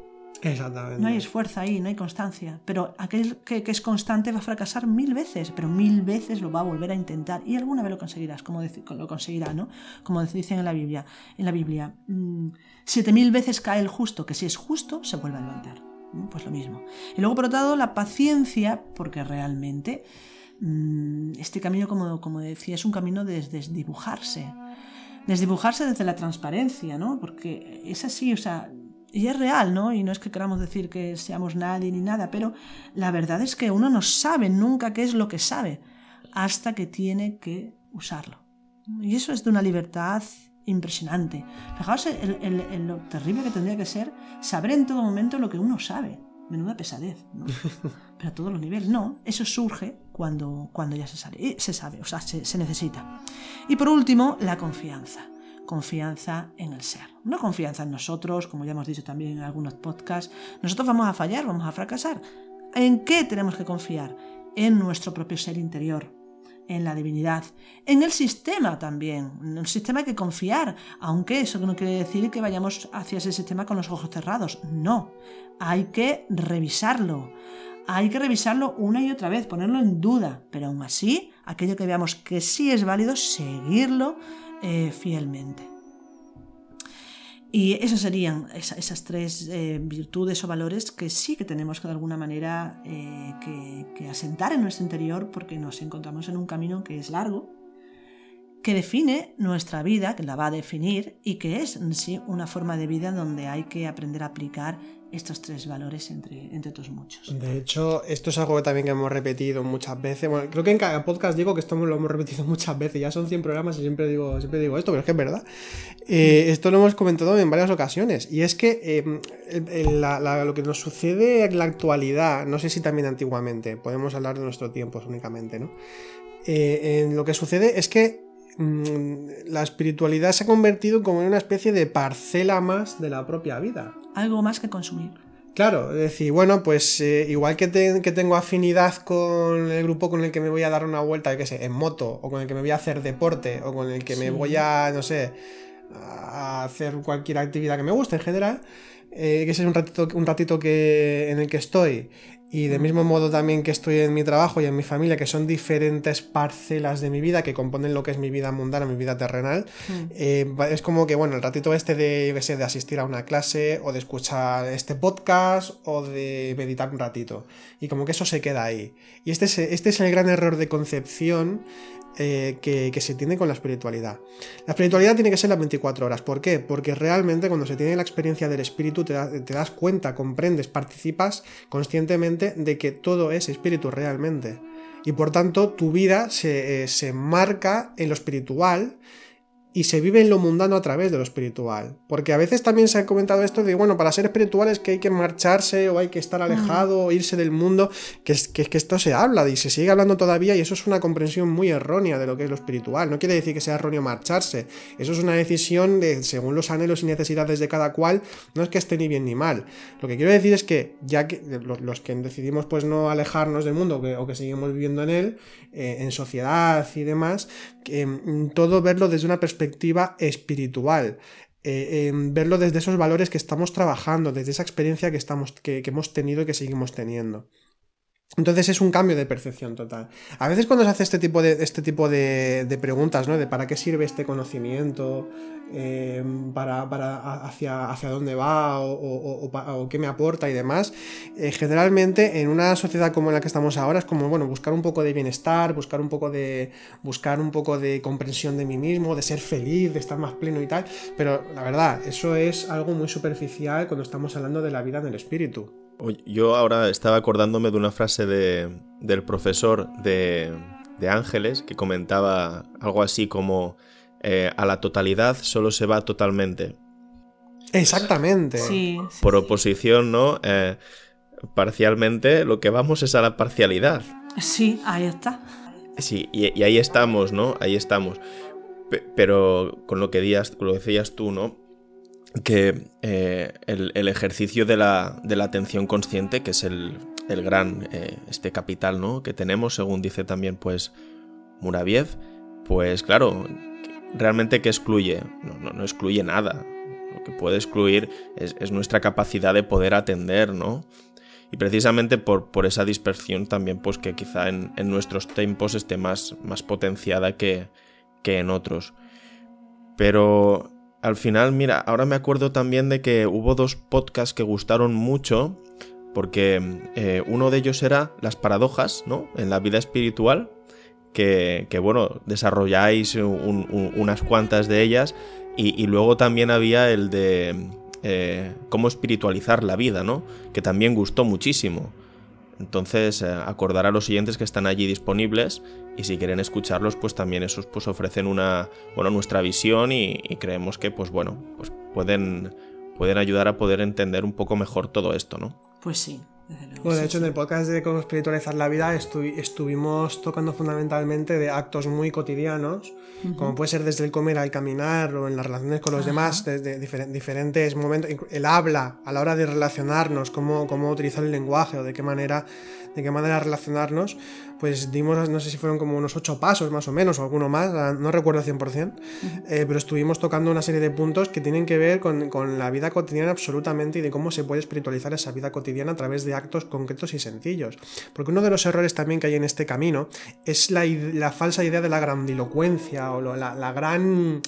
Exactamente. No hay esfuerzo ahí, no hay constancia. Pero aquel que, es constante va a fracasar mil veces, pero mil veces lo va a volver a intentar y alguna vez lo conseguirás, como lo conseguirá, ¿no? Como dicen en la Biblia. En la Biblia, mm, siete mil veces cae el justo, que si es justo se vuelve a levantar. Pues lo mismo. Y luego, por otro lado, la paciencia, porque realmente mm, este camino, como, como decía, es un camino de desdibujarse. Desdibujarse desde la transparencia, ¿no? Porque es así, o sea, y es real, ¿no? Y no es que queramos decir que seamos nadie ni nada, pero la verdad es que uno no sabe nunca qué es lo que sabe hasta que tiene que usarlo. Y eso es de una libertad impresionante. Fijaos el- lo terrible que tendría que ser saber en todo momento lo que uno sabe. Menuda pesadez, ¿no? Pero a todos los niveles. No, eso surge cuando, cuando ya se, sale, y se sabe, o sea, se, se necesita. Y por último, la confianza. Confianza en el ser. No confianza en nosotros, como ya hemos dicho también en algunos podcasts. Nosotros vamos a fallar, vamos a fracasar. ¿En qué tenemos que confiar? En nuestro propio ser interior, en la divinidad, en el sistema también. En el sistema hay que confiar, aunque eso no quiere decir que vayamos hacia ese sistema con los ojos cerrados. No, hay que revisarlo. Hay que revisarlo una y otra vez, ponerlo en duda, pero aún así, aquello que veamos que sí es válido, seguirlo eh, fielmente. Y esas serían esa- esas tres eh, virtudes o valores que sí que tenemos que de alguna manera eh, que, que asentar en nuestro interior porque nos encontramos en un camino que es largo, que define nuestra vida, que la va a definir y que es en sí una forma de vida donde hay que aprender a aplicar estos tres valores entre, entre otros muchos. De hecho, esto es algo también que hemos repetido muchas veces. Bueno, creo que en cada podcast digo que esto lo hemos repetido muchas veces. Ya son 100 programas y siempre digo, siempre digo esto, pero es que es verdad. Eh, esto lo hemos comentado en varias ocasiones. Y es que eh, la- la- lo que nos sucede en la actualidad, no sé si también antiguamente, podemos hablar de nuestros tiempos únicamente, ¿no? Eh, lo que sucede es que mm, la espiritualidad se ha convertido como en una especie de parcela más de la propia vida. Algo más que consumir. Claro, es decir, bueno, pues eh, igual que, te- que tengo afinidad con el grupo con el que me voy a dar una vuelta, yo qué sé, en moto, o con el que me voy a hacer deporte, o con el que me voy a, no sé, a hacer cualquier actividad que me guste en general, eh, que ese es un ratito, un ratito que, en el que estoy. Y del mismo modo también que estoy en mi trabajo y en mi familia, que son diferentes parcelas de mi vida que componen lo que es mi vida mundana, mi vida terrenal, Mm. eh, es como que, bueno, el ratito este de, yo qué sé, de asistir a una clase o de escuchar este podcast o de meditar un ratito. Y como que eso se queda ahí. Y este es, este es el gran error de concepción eh, que, se tiene con la espiritualidad. La espiritualidad tiene que ser las 24 horas. ¿Por qué? Porque realmente cuando se tiene la experiencia del espíritu te das cuenta, comprendes, participas conscientemente de que todo es espíritu realmente. Y por tanto tu vida se, eh, se marca en lo espiritual y se vive en lo mundano a través de lo espiritual. Porque a veces también se ha comentado esto de, bueno, para ser espiritual es que hay que marcharse o hay que estar alejado o irse del mundo, que es que, que, esto se habla y se sigue hablando todavía y eso es una comprensión muy errónea de lo que es lo espiritual. No quiere decir que sea erróneo marcharse, eso es una decisión de, según los anhelos y necesidades de cada cual, no es que esté ni bien ni mal. Lo que quiero decir es que ya que los, que decidimos pues no alejarnos del mundo o que seguimos viviendo en él, eh, en sociedad y demás, mm, todo verlo desde una perspectiva espiritual. Eh, verlo desde esos valores que estamos trabajando, desde esa experiencia que, estamos, que hemos tenido y que seguimos teniendo. Entonces es un cambio de percepción total. A veces cuando se hace este tipo de, este tipo de, preguntas, ¿no? De para qué sirve este conocimiento, em, para, hacia, hacia dónde va o, qué me aporta y demás, eh, generalmente en una sociedad como la que estamos ahora es como, bueno, buscar un poco de bienestar, buscar un poco de, buscar un poco de comprensión de mí mismo, de ser feliz, de estar más pleno y tal, pero la verdad, eso es algo muy superficial cuando estamos hablando de la vida en el espíritu. Yo ahora estaba acordándome de una frase del profesor de, Ángeles que comentaba algo así como eh, a la totalidad solo se va totalmente. Exactamente. Por oposición, ¿no? Eh, parcialmente lo que vamos es a la parcialidad. Sí, ahí está. Sí, y, ahí estamos, ¿no? Ahí estamos. pero con lo que, lo decías tú, ¿no? Que eh, el, ejercicio de la, atención consciente, que es el, gran eh, este capital ¿no? que tenemos, según dice también pues Muraviev, pues claro, realmente que excluye, no, no, excluye nada. Lo que puede excluir es, nuestra capacidad de poder atender, ¿no? Y precisamente por, por esa dispersión también, pues que quizá en, nuestros tiempos esté más, más potenciada que, que en otros. Pero al final, mira, ahora me acuerdo también de que hubo dos podcasts que gustaron mucho, porque eh, uno de ellos era las paradojas, ¿no? En la vida espiritual, que, bueno, desarrolláis unas cuantas de ellas, y, luego también había el de eh, cómo espiritualizar la vida, ¿no? Que también gustó muchísimo. Entonces, eh, acordar a los siguientes que están allí disponibles y si quieren escucharlos, pues también esos pues ofrecen una, bueno, nuestra visión y, creemos que, pues bueno, pues pueden, pueden ayudar a poder entender un poco mejor todo esto, ¿no? Pues sí. Bueno, de hecho, en el podcast de cómo espiritualizar la vida estuvimos tocando fundamentalmente de actos muy cotidianos, como puede ser desde el comer al caminar o en las relaciones con los demás, desde diferentes momentos, el habla a la hora de relacionarnos, cómo, cómo utilizar el lenguaje o de qué manera de qué manera relacionarnos, pues dimos, no sé si fueron como unos ocho pasos más o menos, o alguno más, no recuerdo 100%, eh, pero estuvimos tocando una serie de puntos que tienen que ver con, la vida cotidiana absolutamente y de cómo se puede espiritualizar esa vida cotidiana a través de actos concretos y sencillos. Porque uno de los errores también que hay en este camino es la, la falsa idea de la grandilocuencia o la, la gran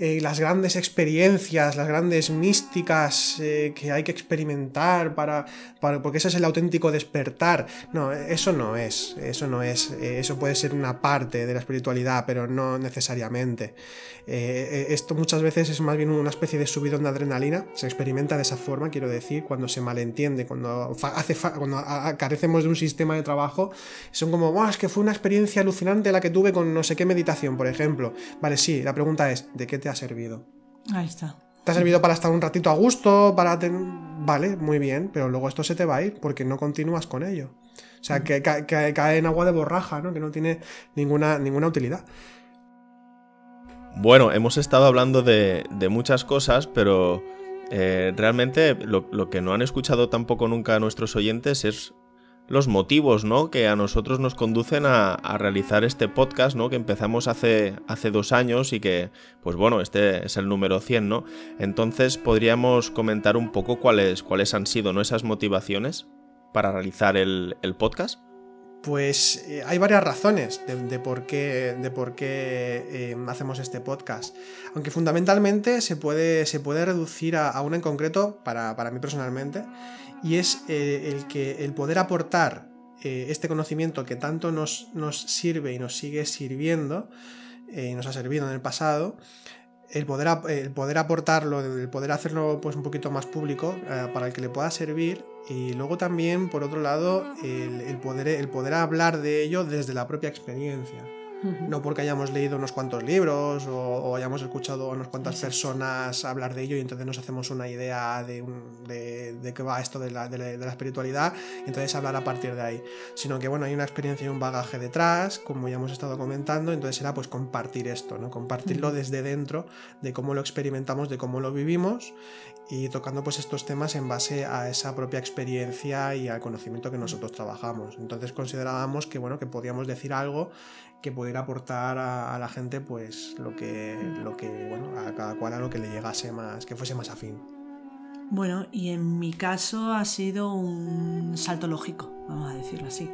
eh, las grandes experiencias, las grandes místicas eh, que hay que experimentar para, porque ese es el auténtico despertar. No, eso no es, eso no es, eh, eso puede ser una parte de la espiritualidad, pero no necesariamente. esto muchas veces es más bien una especie de subidón de adrenalina, se experimenta de esa forma, quiero decir, cuando se malentiende, cuando, hace cuando carecemos de un sistema de trabajo, son como, es que fue una experiencia alucinante la que tuve con no sé qué meditación, por ejemplo. Vale, sí, la pregunta es, ¿de qué te ha servido? Ahí está. ¿Te ha servido para estar un ratito a gusto? Para Vale, muy bien, pero luego esto se te va a ir porque no continúas con ello. O sea, que, cae en agua de borraja, ¿no? Que no tiene ninguna, ninguna utilidad. Bueno, hemos estado hablando de, muchas cosas, pero eh, realmente lo, lo, que no han escuchado tampoco nunca nuestros oyentes es los motivos, ¿no? Que a nosotros nos conducen a, realizar este podcast, ¿no? Que empezamos hace, hace dos años y que, pues bueno, este es el número 100, ¿no? Entonces, ¿podríamos comentar un poco cuáles, cuáles han sido, ¿no? Esas motivaciones para realizar el, podcast? Pues eh, hay varias razones de, por qué, de por qué eh, hacemos este podcast. Aunque fundamentalmente se puede, se puede reducir a, una en concreto, para, para mí personalmente, y es eh, el, que, el poder aportar eh, este conocimiento que tanto nos, nos, sirve y nos sigue sirviendo, eh, y nos ha servido en el pasado, el poder, el poder aportarlo, el poder hacerlo pues, un poquito más público para el que le pueda servir y luego también, por otro lado, el, poder, el poder hablar de ello desde la propia experiencia. No porque hayamos leído unos cuantos libros o, hayamos escuchado a unas cuantas personas hablar de ello y entonces nos hacemos una idea de, de, qué va esto de la, de, la, espiritualidad y entonces hablar a partir de ahí. Sino que bueno, hay una experiencia y un bagaje detrás, como ya hemos estado comentando, entonces era pues compartir esto, ¿no? Compartirlo desde dentro, de cómo lo experimentamos, de cómo lo vivimos y tocando pues estos temas en base a esa propia experiencia y al conocimiento que nosotros trabajamos. Entonces considerábamos que bueno, que podíamos decir algo que pudiera aportar a, la gente pues lo que, lo que, bueno, a cada cual a lo que le llegase más, que fuese más afín. Bueno, y en mi caso ha sido un salto lógico, vamos a decirlo así.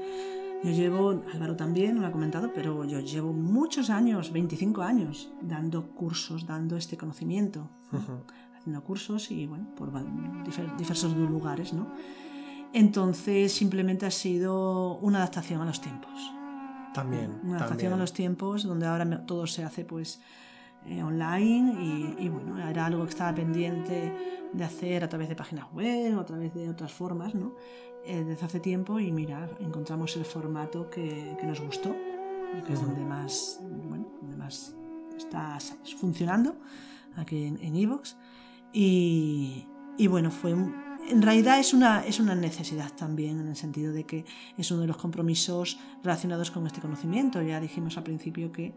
Yo llevo, Álvaro también lo ha comentado, pero yo llevo muchos años, 25 años, dando cursos, dando este conocimiento, haciendo cursos y bueno, por diversos lugares, ¿no? Entonces simplemente ha sido una adaptación a los tiempos. También. Una adaptación a los tiempos donde ahora todo se hace pues eh, online y, bueno, era algo que estaba pendiente de hacer a través de páginas web o a través de otras formas, ¿no? Eh, desde hace tiempo y mira, encontramos el formato que, nos gustó y que es donde más, bueno, donde más está funcionando aquí en Evox. y, y bueno, fue un, en realidad es una, es una necesidad también, en el sentido de que es uno de los compromisos relacionados con este conocimiento. Ya dijimos al principio que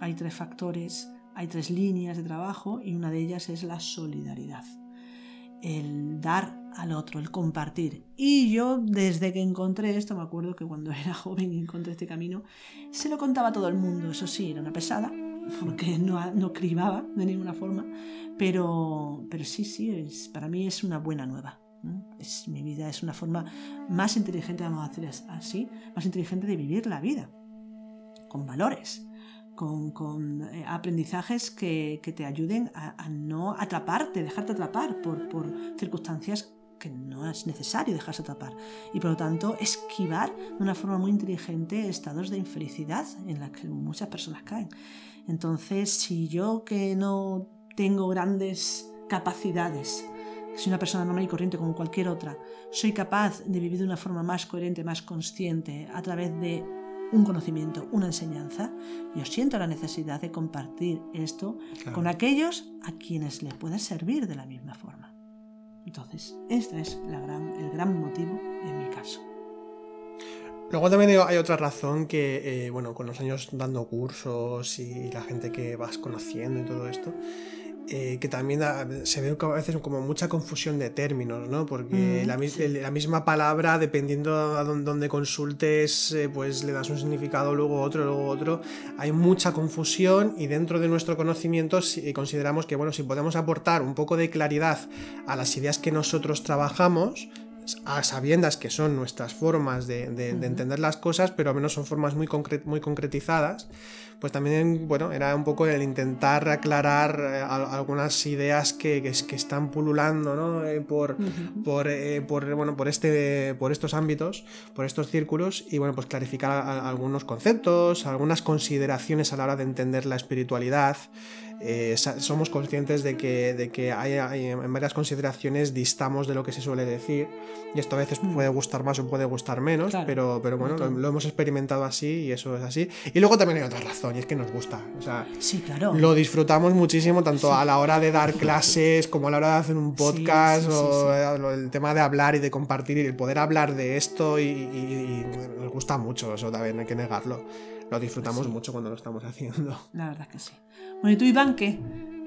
hay tres factores, hay tres líneas de trabajo y una de ellas es la solidaridad. El dar al otro, el compartir. Y yo desde que encontré esto, me acuerdo que cuando era joven y encontré este camino, se lo contaba a todo el mundo. Eso sí, era una pesada, porque no, no cribaba de ninguna forma, pero, pero sí, sí, es, para mí es una buena nueva. Mi vida es una forma más inteligente, vamos a decir así, más inteligente de vivir la vida, con valores, con, eh, aprendizajes que, te ayuden a, no atraparte, dejarte atrapar por, por circunstancias que no es necesario dejarse atrapar y por lo tanto esquivar de una forma muy inteligente estados de infelicidad en los que muchas personas caen. Entonces, si yo que no tengo grandes capacidades soy una persona normal y corriente como cualquier otra, soy capaz de vivir de una forma más coherente, más consciente, a través de un conocimiento, una enseñanza, yo siento la necesidad de compartir esto con aquellos a quienes le pueda servir de la misma forma. Entonces, este es la gran, el gran motivo en mi caso. Luego también hay otra razón que, eh, bueno, con los años dando cursos y la gente que vas conociendo y todo esto, eh, que también se ve a veces como mucha confusión de términos, ¿no? Porque mm, la, misma palabra, dependiendo a dónde, consultes, eh, pues le das un significado, luego otro, luego otro. Hay mucha confusión y dentro de nuestro conocimiento consideramos que, bueno, si podemos aportar un poco de claridad a las ideas que nosotros trabajamos, a sabiendas que son nuestras formas de, entender las cosas, pero al menos son formas muy, muy concretizadas, pues también, bueno, era un poco el intentar aclarar eh, algunas ideas que, que, están pululando, ¿no? Eh, por, por, eh, por, bueno, por, este, por estos ámbitos, por estos círculos, y bueno, pues clarificar algunos conceptos, algunas consideraciones a la hora de entender la espiritualidad. Somos conscientes de que, de que hay, en varias consideraciones distamos de lo que se suele decir, y esto a veces mm. puede gustar más o puede gustar menos, pero, pero bueno, lo, lo, hemos experimentado así y eso es así. Y luego también hay otra razón y es que nos gusta. O sea, sí, claro. Lo disfrutamos muchísimo, tanto a la hora de dar clases como a la hora de hacer un podcast o el tema de hablar y de compartir y el poder hablar de esto y, nos gusta mucho, eso también hay que negarlo. Lo disfrutamos mucho cuando lo estamos haciendo. La verdad que sí. Bueno, ¿y tú, Iván, qué?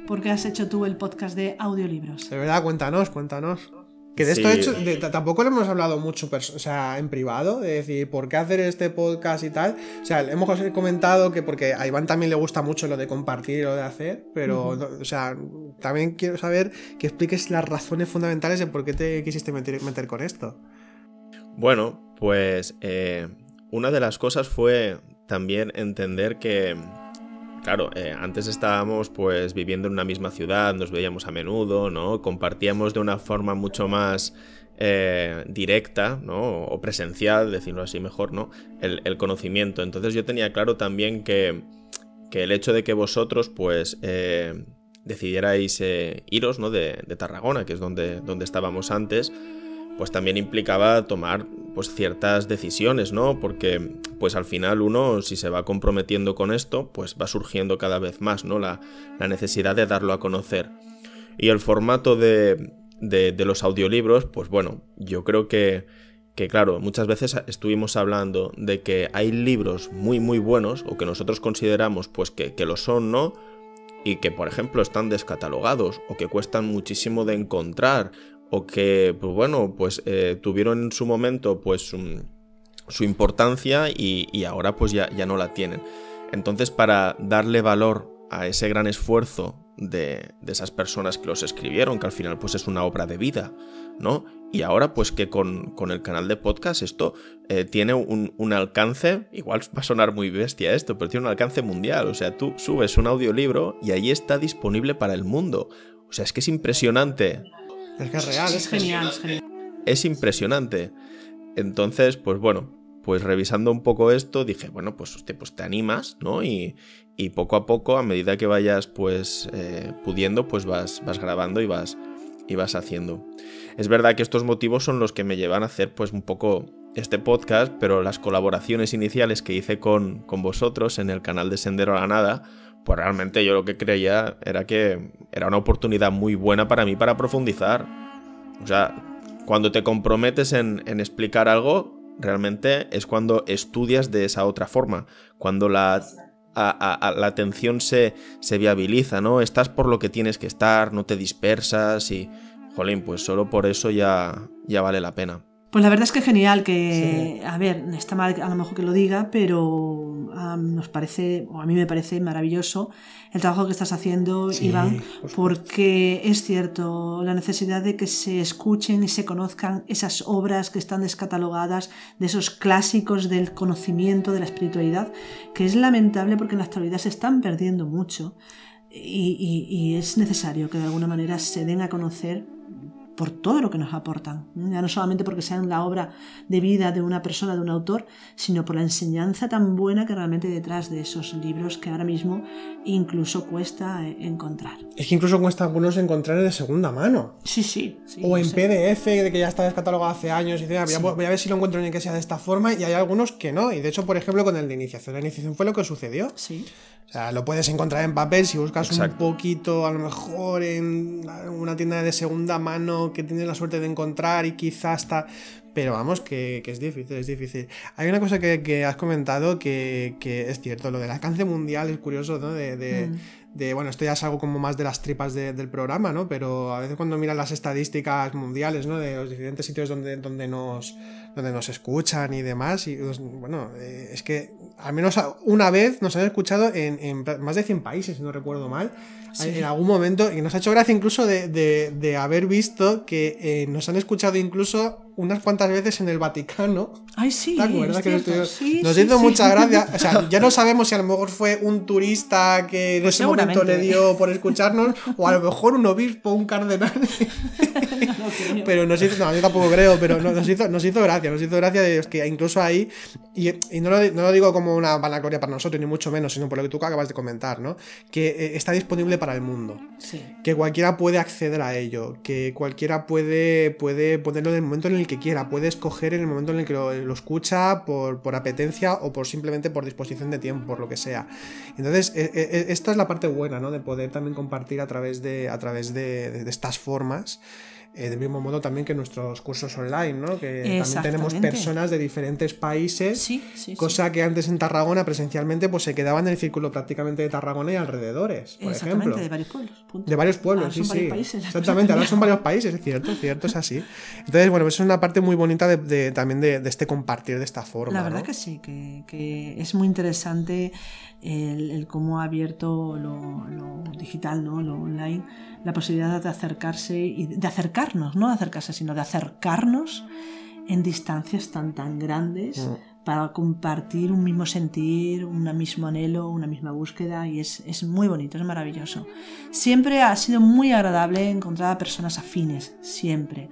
¿Por qué has hecho tú el podcast de audiolibros? De verdad, cuéntanos, cuéntanos. Que de esto hecho, tampoco lo hemos hablado mucho o sea, en privado, de decir, ¿por qué hacer este podcast y tal? O sea, hemos comentado que porque a Iván también le gusta mucho lo de compartir o de hacer, pero, o sea, también quiero saber que expliques las razones fundamentales de por qué te quisiste meter, meter con esto. Bueno, pues eh, una de las cosas fue también entender que Claro, eh, antes estábamos pues viviendo en una misma ciudad, nos veíamos a menudo, ¿no? Compartíamos de una forma mucho más eh, directa, ¿no? O presencial, decirlo así mejor, ¿no? El, conocimiento. Entonces yo tenía claro también que, el hecho de que vosotros pues eh, decidierais iros, ¿no? De, de, Tarragona, que es donde, donde estábamos antes, pues también implicaba tomar pues ciertas decisiones, ¿no? Porque pues al final uno si se va comprometiendo con esto, pues va surgiendo cada vez más, ¿no? La, necesidad de darlo a conocer. Y el formato de, de, los audiolibros, pues bueno, yo creo que, que claro, muchas veces estuvimos hablando de que hay libros muy muy buenos o que nosotros consideramos pues que, que lo son, ¿no? y que por ejemplo están descatalogados o que cuestan muchísimo de encontrar o que pues bueno pues eh, tuvieron en su momento pues su importancia y, ahora pues ya, ya no la tienen entonces para darle valor a ese gran esfuerzo de, de, esas personas que los escribieron que al final pues es una obra de vida no y ahora pues que con, el canal de podcast esto eh, tiene un, alcance, igual va a sonar muy bestia esto, pero tiene un alcance mundial. O sea, tú subes un audiolibro y ahí está disponible para el mundo. O sea, es que es impresionante. Es que es real, es, genial, es genial. Es impresionante. Entonces, pues bueno, pues revisando un poco esto, dije, bueno, pues, usted, pues te animas, ¿no? Y, poco a poco, a medida que vayas pues eh, pudiendo, pues vas, vas grabando y vas, y vas haciendo. Es verdad que estos motivos son los que me llevan a hacer pues un poco este podcast, pero las colaboraciones iniciales que hice con, con vosotros en el canal de Sendero a la Nada, pues realmente yo lo que creía era que era una oportunidad muy buena para mí para profundizar. O sea, cuando te comprometes en, explicar algo, realmente es cuando estudias de esa otra forma, cuando la la atención se, se viabiliza, ¿no? Estás por lo que tienes que estar, no te dispersas y, jolín, pues solo por eso ya, ya vale la pena. Pues la verdad es que genial que, a ver, está mal a lo mejor que lo diga, pero nos parece, o a mí me parece maravilloso el trabajo que estás haciendo, Iván, porque es cierto, la necesidad de que se escuchen y se conozcan esas obras que están descatalogadas, de esos clásicos del conocimiento, de la espiritualidad, que es lamentable porque en la actualidad se están perdiendo mucho. y es necesario que de alguna manera se den a conocer por todo lo que nos aportan. Ya no solamente porque sean la obra de vida de una persona, de un autor, sino por la enseñanza tan buena que realmente detrás de esos libros que ahora mismo incluso cuesta eh, encontrar. Es que incluso cuesta algunos encontrar de segunda mano. Sí, sí. o en PDF, de que ya está descatalogado hace años, y dice, voy a ver si lo encuentro en que sea de esta forma, y hay algunos que no. Y de hecho, por ejemplo, con el de iniciación. La iniciación fue lo que sucedió. Sí. O sea, lo puedes encontrar en papel si buscas un poquito, a lo mejor en una tienda de segunda mano que tienes la suerte de encontrar y quizás está... Pero vamos, que, es difícil, es difícil. Hay una cosa que, has comentado que, es cierto, lo del alcance mundial es curioso, ¿no? De, mm. bueno, esto ya es algo como más de las tripas del programa, ¿no? Pero a veces cuando miras las estadísticas mundiales, ¿no? De los diferentes sitios donde, donde, nos, donde nos escuchan y demás, y pues, bueno, eh, es que al menos una vez nos han escuchado en, más de 100 países, si no recuerdo mal. En algún momento, y nos ha hecho gracia incluso de, haber visto que eh, nos han escuchado incluso unas cuantas veces en el Vaticano. Ay, sí. ¿Te acuerdas que nos hizo mucha gracia? O sea, ya no sabemos si a lo mejor fue un turista que en pues ese momento le dio por escucharnos, o a lo mejor un obispo, un cardenal. pero nos hizo, no, yo tampoco creo, pero nos hizo, nos hizo gracia, nos hizo gracia de que incluso ahí, y, no, lo, digo como una vanagloria para nosotros, ni mucho menos, sino por lo que tú acabas de comentar, ¿no? Que eh, está disponible para el mundo. Que cualquiera puede acceder a ello, que cualquiera puede, puede ponerlo en el momento en el que quiera, puede escoger en el momento en el que lo, escucha por, apetencia o por simplemente por disposición de tiempo, por lo que sea. Entonces, e, e, e, esta es la parte buena, ¿no? De poder también compartir a través de, a través de estas formas. Eh, del mismo modo también que nuestros cursos online, ¿no? Que también tenemos personas de diferentes países, cosa que antes en Tarragona presencialmente pues se quedaban en el círculo prácticamente de Tarragona y alrededores, por ejemplo. de varios pueblos. De varios pueblos, sí, sí. Exactamente, ahora son varios países, es cierto, es cierto, es así. Entonces, bueno, pues es una parte muy bonita de, también de, este compartir de esta forma. La verdad que sí, que, es muy interesante el, cómo ha abierto lo, lo digital, ¿no? Lo online la posibilidad de acercarse y de acercarnos, no de acercarse, sino de acercarnos en distancias tan tan grandes para compartir un mismo sentir, un mismo anhelo, una misma búsqueda y es, es, muy bonito, es maravilloso. Siempre ha sido muy agradable encontrar a personas afines, siempre.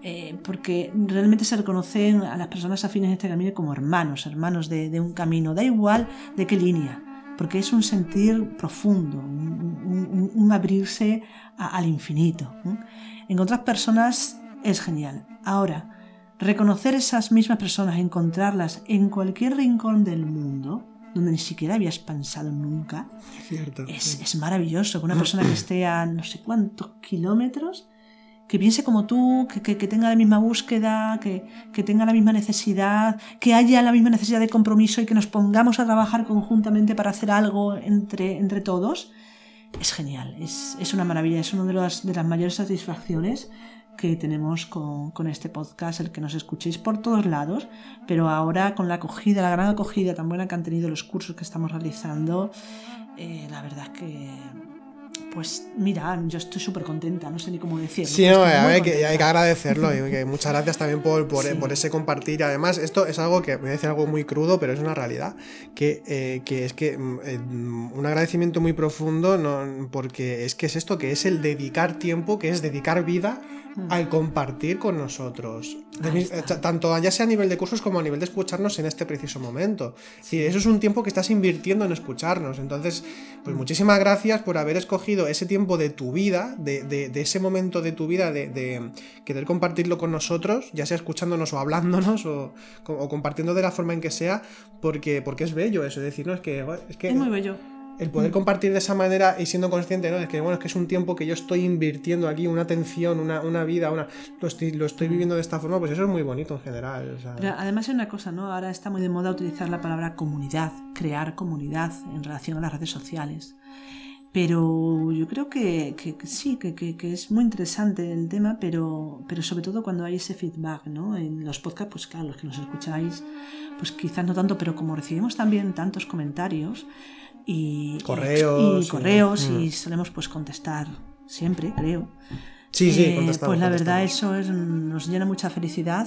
Eh, porque realmente se reconocen a las personas afines de este camino como hermanos, hermanos de, de un camino, da igual de qué línea, porque es un sentir profundo, un, abrirse al infinito. En otras personas es genial. Ahora, reconocer esas mismas personas, encontrarlas en cualquier rincón del mundo, donde ni siquiera habías pensado nunca, Cierto. es, es maravilloso. Una persona que esté a no sé cuántos kilómetros, que piense como tú, que, que- que tenga la misma búsqueda, que, que tenga la misma necesidad, que haya la misma necesidad de compromiso y que nos pongamos a trabajar conjuntamente para hacer algo entre, entre todos, es genial, es, es una maravilla, es una de las, de las mayores satisfacciones que tenemos con, con este podcast, el que nos escuchéis por todos lados, pero ahora con la acogida, la gran acogida tan buena que han tenido los cursos que estamos realizando, eh, la verdad que, pues mira, yo estoy súper contenta, no sé ni cómo decirlo. Sí, no, a ver, que hay que agradecerlo y que muchas gracias también por, por, Sí. por ese compartir. Además, esto es algo que voy a decir algo muy crudo, pero es una realidad. Que, eh, que es que mm, eh, mm, un agradecimiento muy profundo, no, porque es que es esto, que es el dedicar tiempo, que es dedicar vida. Al compartir con nosotros. Eh, ta- tanto ya sea a nivel de cursos como a nivel de escucharnos en este preciso momento. Decir, eso es un tiempo que estás invirtiendo en escucharnos. Entonces, pues Mm. muchísimas gracias por haber escogido ese tiempo de tu vida, de, de- de ese momento de tu vida, de, de querer compartirlo con nosotros, ya sea escuchándonos o hablándonos o, o compartiendo de la forma en que sea, porque, porque es bello eso, es decir, no, es que, es que Es muy bello. El poder compartir de esa manera y siendo consciente, ¿no? Es que bueno, es que es un tiempo que yo estoy invirtiendo aquí, una atención, una, una vida, una. Lo estoy, lo estoy viviendo de esta forma, pues eso es muy bonito en general. o sea. Pero además hay una cosa, ¿no? Ahora está muy de moda utilizar la palabra comunidad, crear comunidad en relación a las redes sociales. Pero yo creo que, que- que sí, que, que- que es muy interesante el tema, pero, pero sobre todo cuando hay ese feedback, ¿no? En los podcasts, pues claro, los que nos escucháis, pues quizás no tanto, pero como recibimos también tantos comentarios y Correos, y, correos y, mm. solemos pues contestar siempre, creo. sí, sí, Eh, Pues la verdad eso es- nos llena mucha felicidad.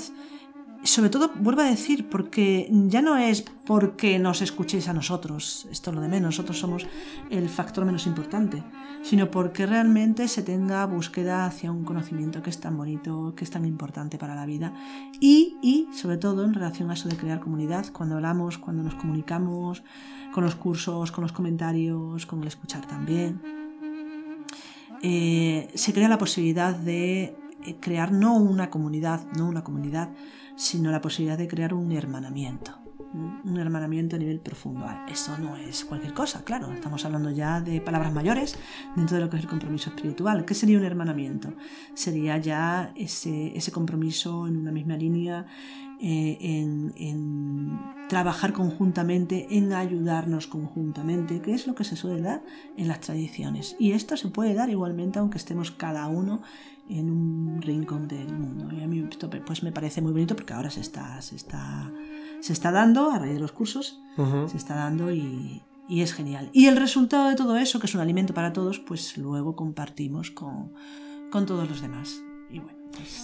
Sobre todo, vuelvo a decir, porque ya no es porque nos escuchéis a nosotros, esto es lo de menos, nosotros somos el factor menos importante, sino porque realmente se tenga búsqueda hacia un conocimiento que es tan bonito, que es tan importante para la vida. Y, y sobre todo en relación a eso de crear comunidad, cuando hablamos, cuando nos comunicamos, con los cursos, con los comentarios, con el escuchar también eh, se crea la posibilidad de eh, crear no una comunidad, no una comunidad, sino la posibilidad de crear un hermanamiento. Un hermanamiento a nivel profundo. Ah, Eso no es cualquier cosa, claro. Estamos hablando ya de palabras mayores dentro de lo que es el compromiso espiritual. ¿Qué sería un hermanamiento? Sería ya ese, ese compromiso en una misma línea, eh, en, en trabajar conjuntamente, en ayudarnos conjuntamente, que es lo que se suele dar en las tradiciones. Y esto se puede dar igualmente aunque estemos cada uno en un rincón del mundo. Y a mí esto pues me parece muy bonito porque ahora se está, se está, se está dando a raíz de los cursos, se está dando y, y es genial. Y el resultado de todo eso, que es un alimento para todos, pues luego compartimos con, con todos los demás. Y bueno.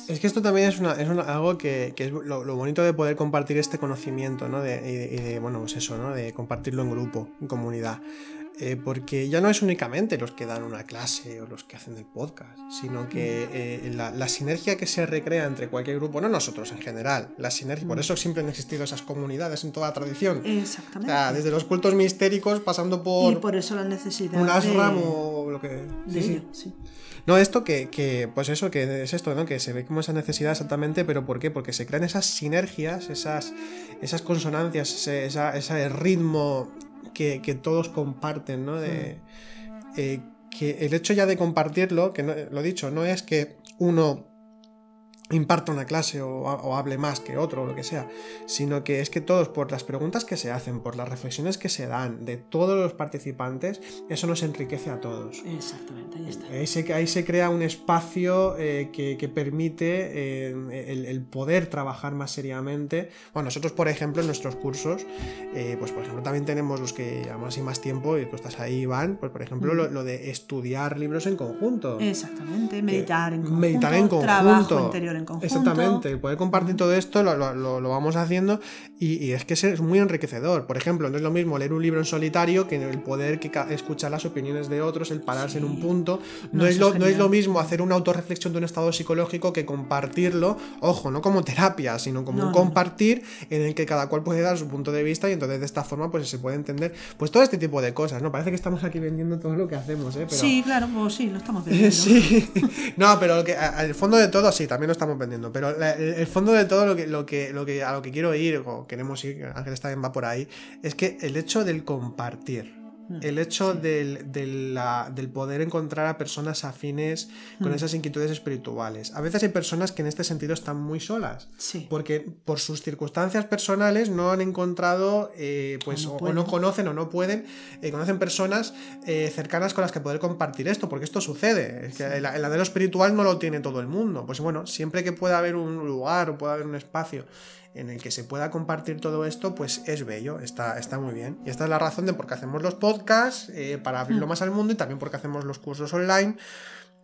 Es que esto también es, una, es una- algo que, que es lo, lo bonito de poder compartir este conocimiento, ¿no? De, y de, y de, bueno, pues eso, ¿no? De compartirlo en grupo, en comunidad. Eh, porque ya no es únicamente los que dan una clase o los que hacen el podcast, sino que eh, la, la sinergia que se recrea entre cualquier grupo, no nosotros en general, la sinergia, por Mm. eso siempre han existido esas comunidades en toda la tradición. O Exactamente. sea, desde los cultos mistéricos pasando por, y por eso la necesidad un de, ashram o lo que... de sí, sí. sí. No, esto que, que, pues eso, que es esto, ¿no? Que se ve como esa necesidad exactamente, pero ¿por qué? Porque se crean esas sinergias, esas, esas consonancias, ese, esa- ese ritmo que, que todos comparten, ¿no? De, eh, que el hecho ya de compartirlo, que no- lo dicho, no es que uno imparta una clase o, o hable más que otro o lo que sea, sino que es que todos, por las preguntas que se hacen, por las reflexiones que se dan de todos los participantes, eso nos enriquece a todos. Exactamente, ahí está. Ahí se, ahí se crea un espacio eh, que, que permite eh, el, el poder trabajar más seriamente. Bueno, nosotros, por ejemplo, en nuestros cursos, eh, pues por ejemplo, también tenemos los que llevamos así más tiempo, y tú estás ahí, Iván, pues por ejemplo, lo, lo de estudiar libros en conjunto. Exactamente, meditar en conjunto, meditar en conjunto. trabajo interior en conjunto. Exactamente, el poder compartir todo esto lo, lo- lo- vamos haciendo y, y es que es- muy enriquecedor. Por ejemplo, no es lo mismo leer un libro en solitario que el poder que escuchar las opiniones de otros, el pararse en un Sí. punto. No, No, es lo, es no es lo mismo hacer una autorreflexión de un estado psicológico que compartirlo, ojo, no como terapia, sino como No, un compartir en el que cada cual puede dar su punto de vista y entonces de esta forma pues se puede entender pues todo este tipo de cosas, ¿no? Parece que estamos aquí vendiendo todo lo que hacemos, ¿eh? Pero... Sí, claro, pues sí, lo estamos viendo. Sí, no, pero que, al fondo de todo, sí, también lo estamos estamos. Pero el fondo de todo lo que, lo que, lo que, a lo que quiero ir, o queremos ir, Ángeles también va por ahí, es que el hecho del compartir. El hecho del, del, poder encontrar a personas afines con mm. esas inquietudes espirituales. A veces hay personas que en este sentido están muy solas. Porque por sus circunstancias personales no han encontrado, eh, pues, o no, conocen o no pueden, eh, conocen personas eh, cercanas con las que poder compartir esto, porque esto sucede. el, el espiritual no lo tiene todo el mundo. Pues bueno, siempre que pueda haber un lugar o pueda haber un espacio en el que se pueda compartir todo esto, pues es bello, está, está muy bien. Y esta es la razón de por qué hacemos los podcasts, eh, para abrirlo mm. más al mundo y también porque hacemos los cursos online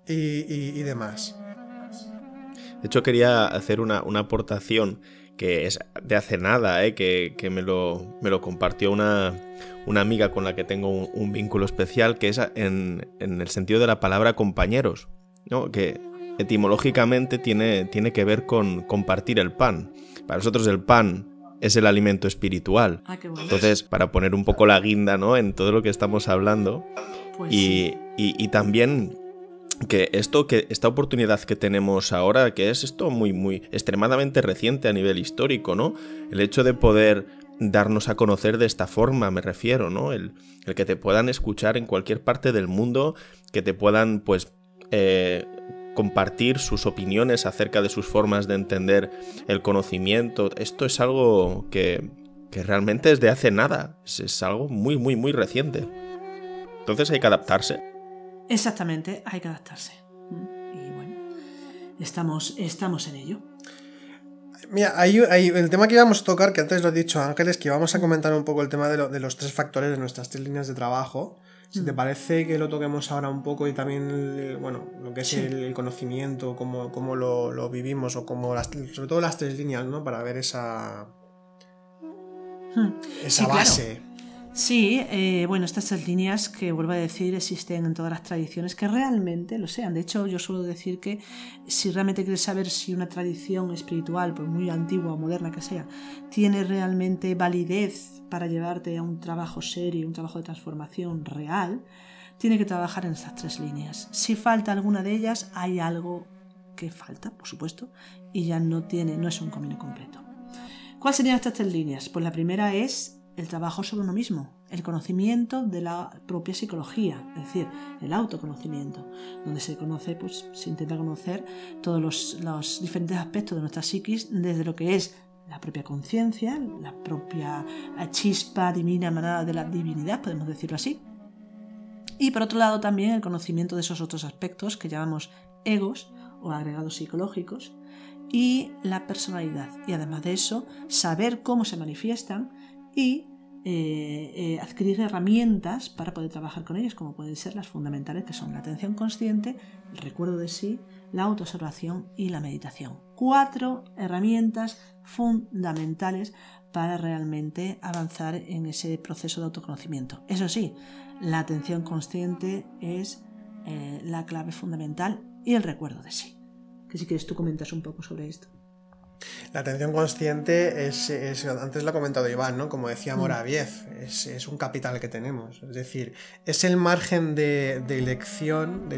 y, demás. De hecho, quería hacer una, aportación que es de hace nada, eh, que, me, lo, me, lo, compartió una, una, amiga con la que tengo un, vínculo especial, que es en, en, el sentido de la palabra compañeros, ¿no? que etimológicamente tiene, tiene que ver con compartir el pan. Para nosotros el pan es el alimento espiritual. Ah, Entonces, para poner un poco la guinda ¿no? en todo lo que estamos hablando, pues y, y, también que esto que esta oportunidad que tenemos ahora que es esto muy muy extremadamente reciente a nivel histórico no el hecho de poder darnos a conocer de esta forma me refiero no el, el que te puedan escuchar en cualquier parte del mundo que te puedan pues eh, compartir sus opiniones acerca de sus formas de entender el conocimiento. Esto es algo que, realmente es de hace nada, es, algo muy, muy, muy reciente. Entonces hay que adaptarse. Exactamente, hay que adaptarse. Y bueno, estamos, estamos en ello. Mira, hay, el tema que íbamos a tocar, que antes lo he dicho Ángeles, que íbamos a comentar un poco el tema de, de los tres factores de nuestras tres líneas de trabajo. Si te mm. parece que lo toquemos ahora un poco y también, bueno, lo que es el, conocimiento, cómo, cómo lo, vivimos o cómo las, sobre todo las tres líneas, ¿no? Para ver esa, hmm. esa base. Sí, eh, bueno, estas tres líneas que vuelvo a decir existen en todas las tradiciones que realmente lo sean. De hecho, yo suelo decir que si realmente quieres saber si una tradición espiritual, por muy antigua o moderna que sea, tiene realmente validez para llevarte a un trabajo serio, un trabajo de transformación real, tiene que trabajar en estas tres líneas. Si falta alguna de ellas, hay algo que falta, por supuesto, y ya no tiene, no es un camino completo. ¿Cuáles serían estas tres líneas? Pues la primera es el trabajo sobre uno mismo, el conocimiento de la propia psicología, es decir, el autoconocimiento, donde se conoce, pues se intenta conocer todos los, diferentes aspectos de nuestra psiquis, desde lo que es la propia conciencia, la propia chispa divina emanada de la divinidad, podemos decirlo así. Y por otro lado también el conocimiento de esos otros aspectos que llamamos egos o agregados psicológicos y la personalidad. Y además de eso, saber cómo se manifiestan y eh, eh, adquirir herramientas para poder trabajar con ellas, como pueden ser las fundamentales, que son la atención consciente, el recuerdo de sí, la autoobservación y la meditación. Cuatro herramientas fundamentales para realmente avanzar en ese proceso de autoconocimiento. Eso sí, la atención consciente es eh, la clave fundamental y el recuerdo de sí. Que si quieres tú comentas un poco sobre esto. La atención consciente es, antes lo ha comentado Iván, ¿no? Como decía mm. Moraviev, es, un capital que tenemos. Es decir, es el margen de, elección,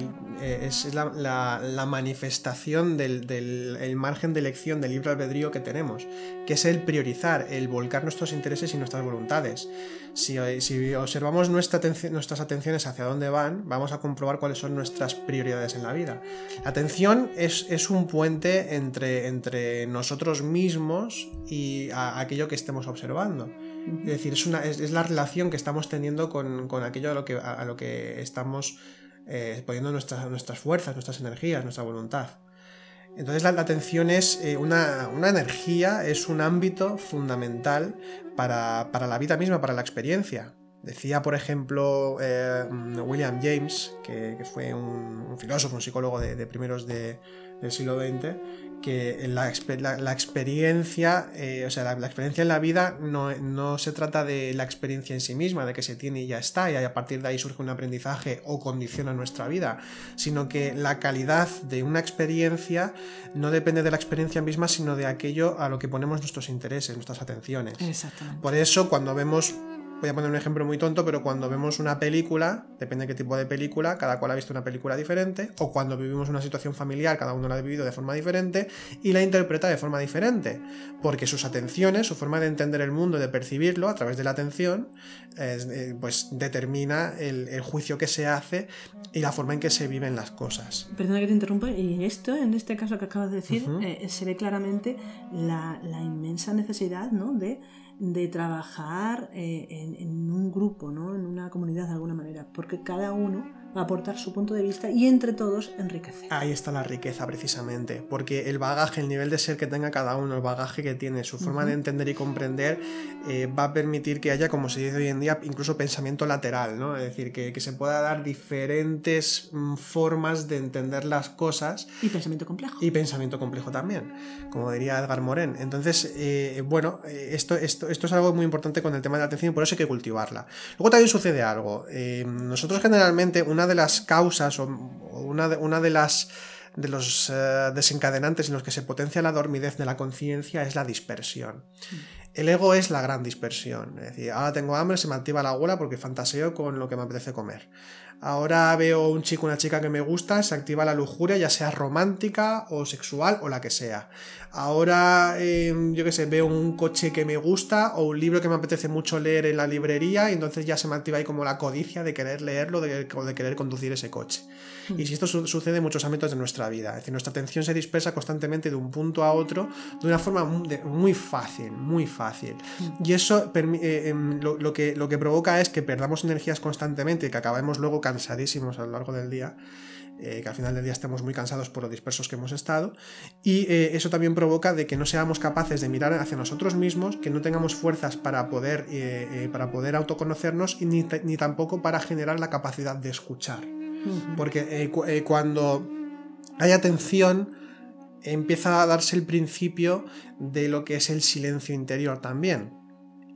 eh, es la, manifestación del, margen de elección del libre albedrío que tenemos, que es el priorizar, el volcar nuestros intereses y nuestras voluntades. Si, observamos nuestras atenciones hacia dónde van, vamos a comprobar cuáles son nuestras prioridades en la vida. La atención es, un puente entre, entre nosotros mismos y aquello que estemos observando. Es decir, es, una, es, la relación que estamos teniendo con, aquello a lo que, a, lo que estamos eh, poniendo nuestras, nuestras fuerzas, nuestras energías, nuestra voluntad. Entonces la, atención es eh, una, energía, es un ámbito fundamental para, la vida misma, para la experiencia. Decía, por ejemplo, eh, William James, que, fue un, filósofo, un psicólogo de, primeros del siglo XX, que la, experiencia, eh, o sea, la, experiencia en la vida no, se trata de la experiencia en sí misma, de que se tiene y ya está, y a partir de ahí surge un aprendizaje o condiciona nuestra vida, sino que la calidad de una experiencia no depende de la experiencia misma, sino de aquello a lo que ponemos nuestros intereses, nuestras atenciones. Exactamente. Por eso, cuando vemos voy a poner un ejemplo muy tonto, pero cuando vemos una película, depende de qué tipo de película, cada cual ha visto una película diferente, o cuando vivimos una situación familiar, cada uno la ha vivido de forma diferente y la interpreta de forma diferente, porque sus atenciones, su forma de entender el mundo de percibirlo a través de la atención, eh, pues determina el, juicio que se hace y la forma en que se viven las cosas. Perdona que te interrumpa, y esto, en este caso que acabas de decir, eh, se ve claramente la, la inmensa necesidad ¿no? de de trabajar eh, en, un grupo, ¿no? en una comunidad de alguna manera, porque cada uno aportar su punto de vista y entre todos enriquecer. Ahí está la riqueza precisamente, porque el bagaje, el nivel de ser que tenga cada uno, el bagaje que tiene, su forma de entender y comprender, eh, va a permitir que haya, como se dice hoy en día, incluso pensamiento lateral, ¿no? es decir, que, se pueda dar diferentes mm, formas de entender las cosas. Y pensamiento complejo. Y pensamiento complejo también, como diría Edgar Morin. Entonces, eh, bueno, esto, esto esto, es algo muy importante con el tema de la atención y por eso hay que cultivarla. Luego también sucede algo. Eh, nosotros generalmente una de las causas o una de, una de las de los eh, desencadenantes en los que se potencia la dormidez de la conciencia es la dispersión. Mm. El ego es la gran dispersión. Es decir, ahora tengo hambre, se me activa la abuela porque fantaseo con lo que me apetece comer. Ahora veo un chico, una chica que me gusta, se activa la lujuria, ya sea romántica o sexual o la que sea. Ahora, em, yo qué sé, veo un coche que me gusta o un libro que me apetece mucho leer en la librería y entonces ya se me activa ahí como la codicia de querer leerlo o de querer conducir ese coche. Y si esto sucede en muchos ámbitos de nuestra vida, es decir, nuestra atención se dispersa constantemente de un punto a otro de una forma muy fácil, muy fácil. Y eso eh, em, lo, que, lo que provoca es que perdamos energías constantemente que acabemos luego cansadísimos a lo largo del día. Eh, que al final del día estemos muy cansados por lo dispersos que hemos estado y eh, eso también provoca de que no seamos capaces de mirar hacia nosotros mismos, que no tengamos fuerzas para poder, para poder autoconocernos y ni, ni, tampoco para generar la capacidad de escuchar. Porque cuando hay atención empieza a darse el principio de lo que es el silencio interior también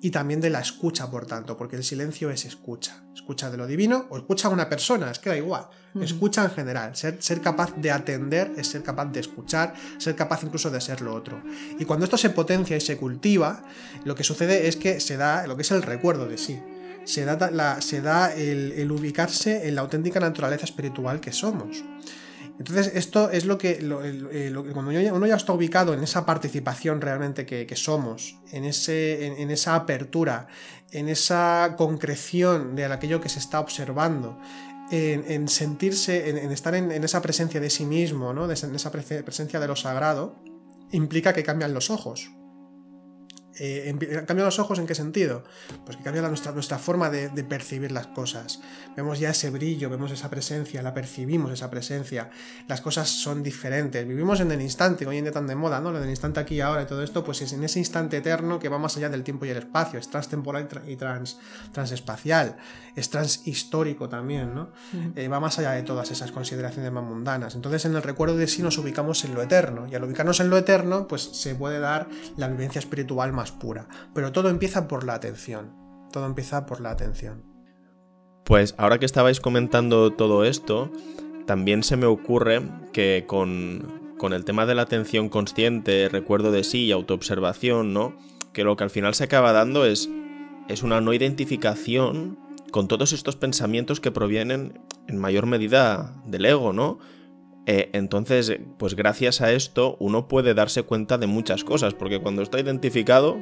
y también de la escucha, por tanto, porque el silencio es escucha. Escucha de lo divino o escucha a una persona, es que da igual. Escucha en general. Ser, ser, capaz de atender es ser capaz de escuchar, ser capaz incluso de ser lo otro. Y cuando esto se potencia y se cultiva, lo que sucede es que se da lo que es el recuerdo de sí. Se da, se da el, ubicarse en la auténtica naturaleza espiritual que somos. Entonces, esto es lo que, eh, cuando uno ya está ubicado en esa participación realmente que, somos, en, ese, en, esa apertura, en esa concreción de aquello que se está observando, en, sentirse, en, estar en, esa presencia de sí mismo, ¿no? en esa presencia de lo sagrado, implica que cambian los ojos. Eh, ¿Cambian los ojos en qué sentido? Pues que cambia nuestra, nuestra forma de, percibir las cosas. Vemos ya ese brillo, vemos esa presencia, la percibimos esa presencia. Las cosas son diferentes. Vivimos en el instante, hoy en día tan de moda, ¿no? Lo del instante aquí y ahora y todo esto, pues es en ese instante eterno que va más allá del tiempo y el espacio. Es transtemporal y trans, transespacial. Es transhistórico también, ¿no? Eh, va más allá de todas esas consideraciones más mundanas. Entonces, en el recuerdo de sí nos ubicamos en lo eterno. Y al ubicarnos en lo eterno, pues se puede dar la vivencia espiritual más pura. Pero todo empieza por la atención. Todo empieza por la atención. Pues ahora que estabais comentando todo esto, también se me ocurre que con, con el tema de la atención consciente, recuerdo de sí y autoobservación, ¿no? Que lo que al final se acaba dando es, es una no identificación con todos estos pensamientos que provienen en mayor medida del ego, ¿no? Eh, entonces, pues gracias a esto uno puede darse cuenta de muchas cosas, porque cuando está identificado,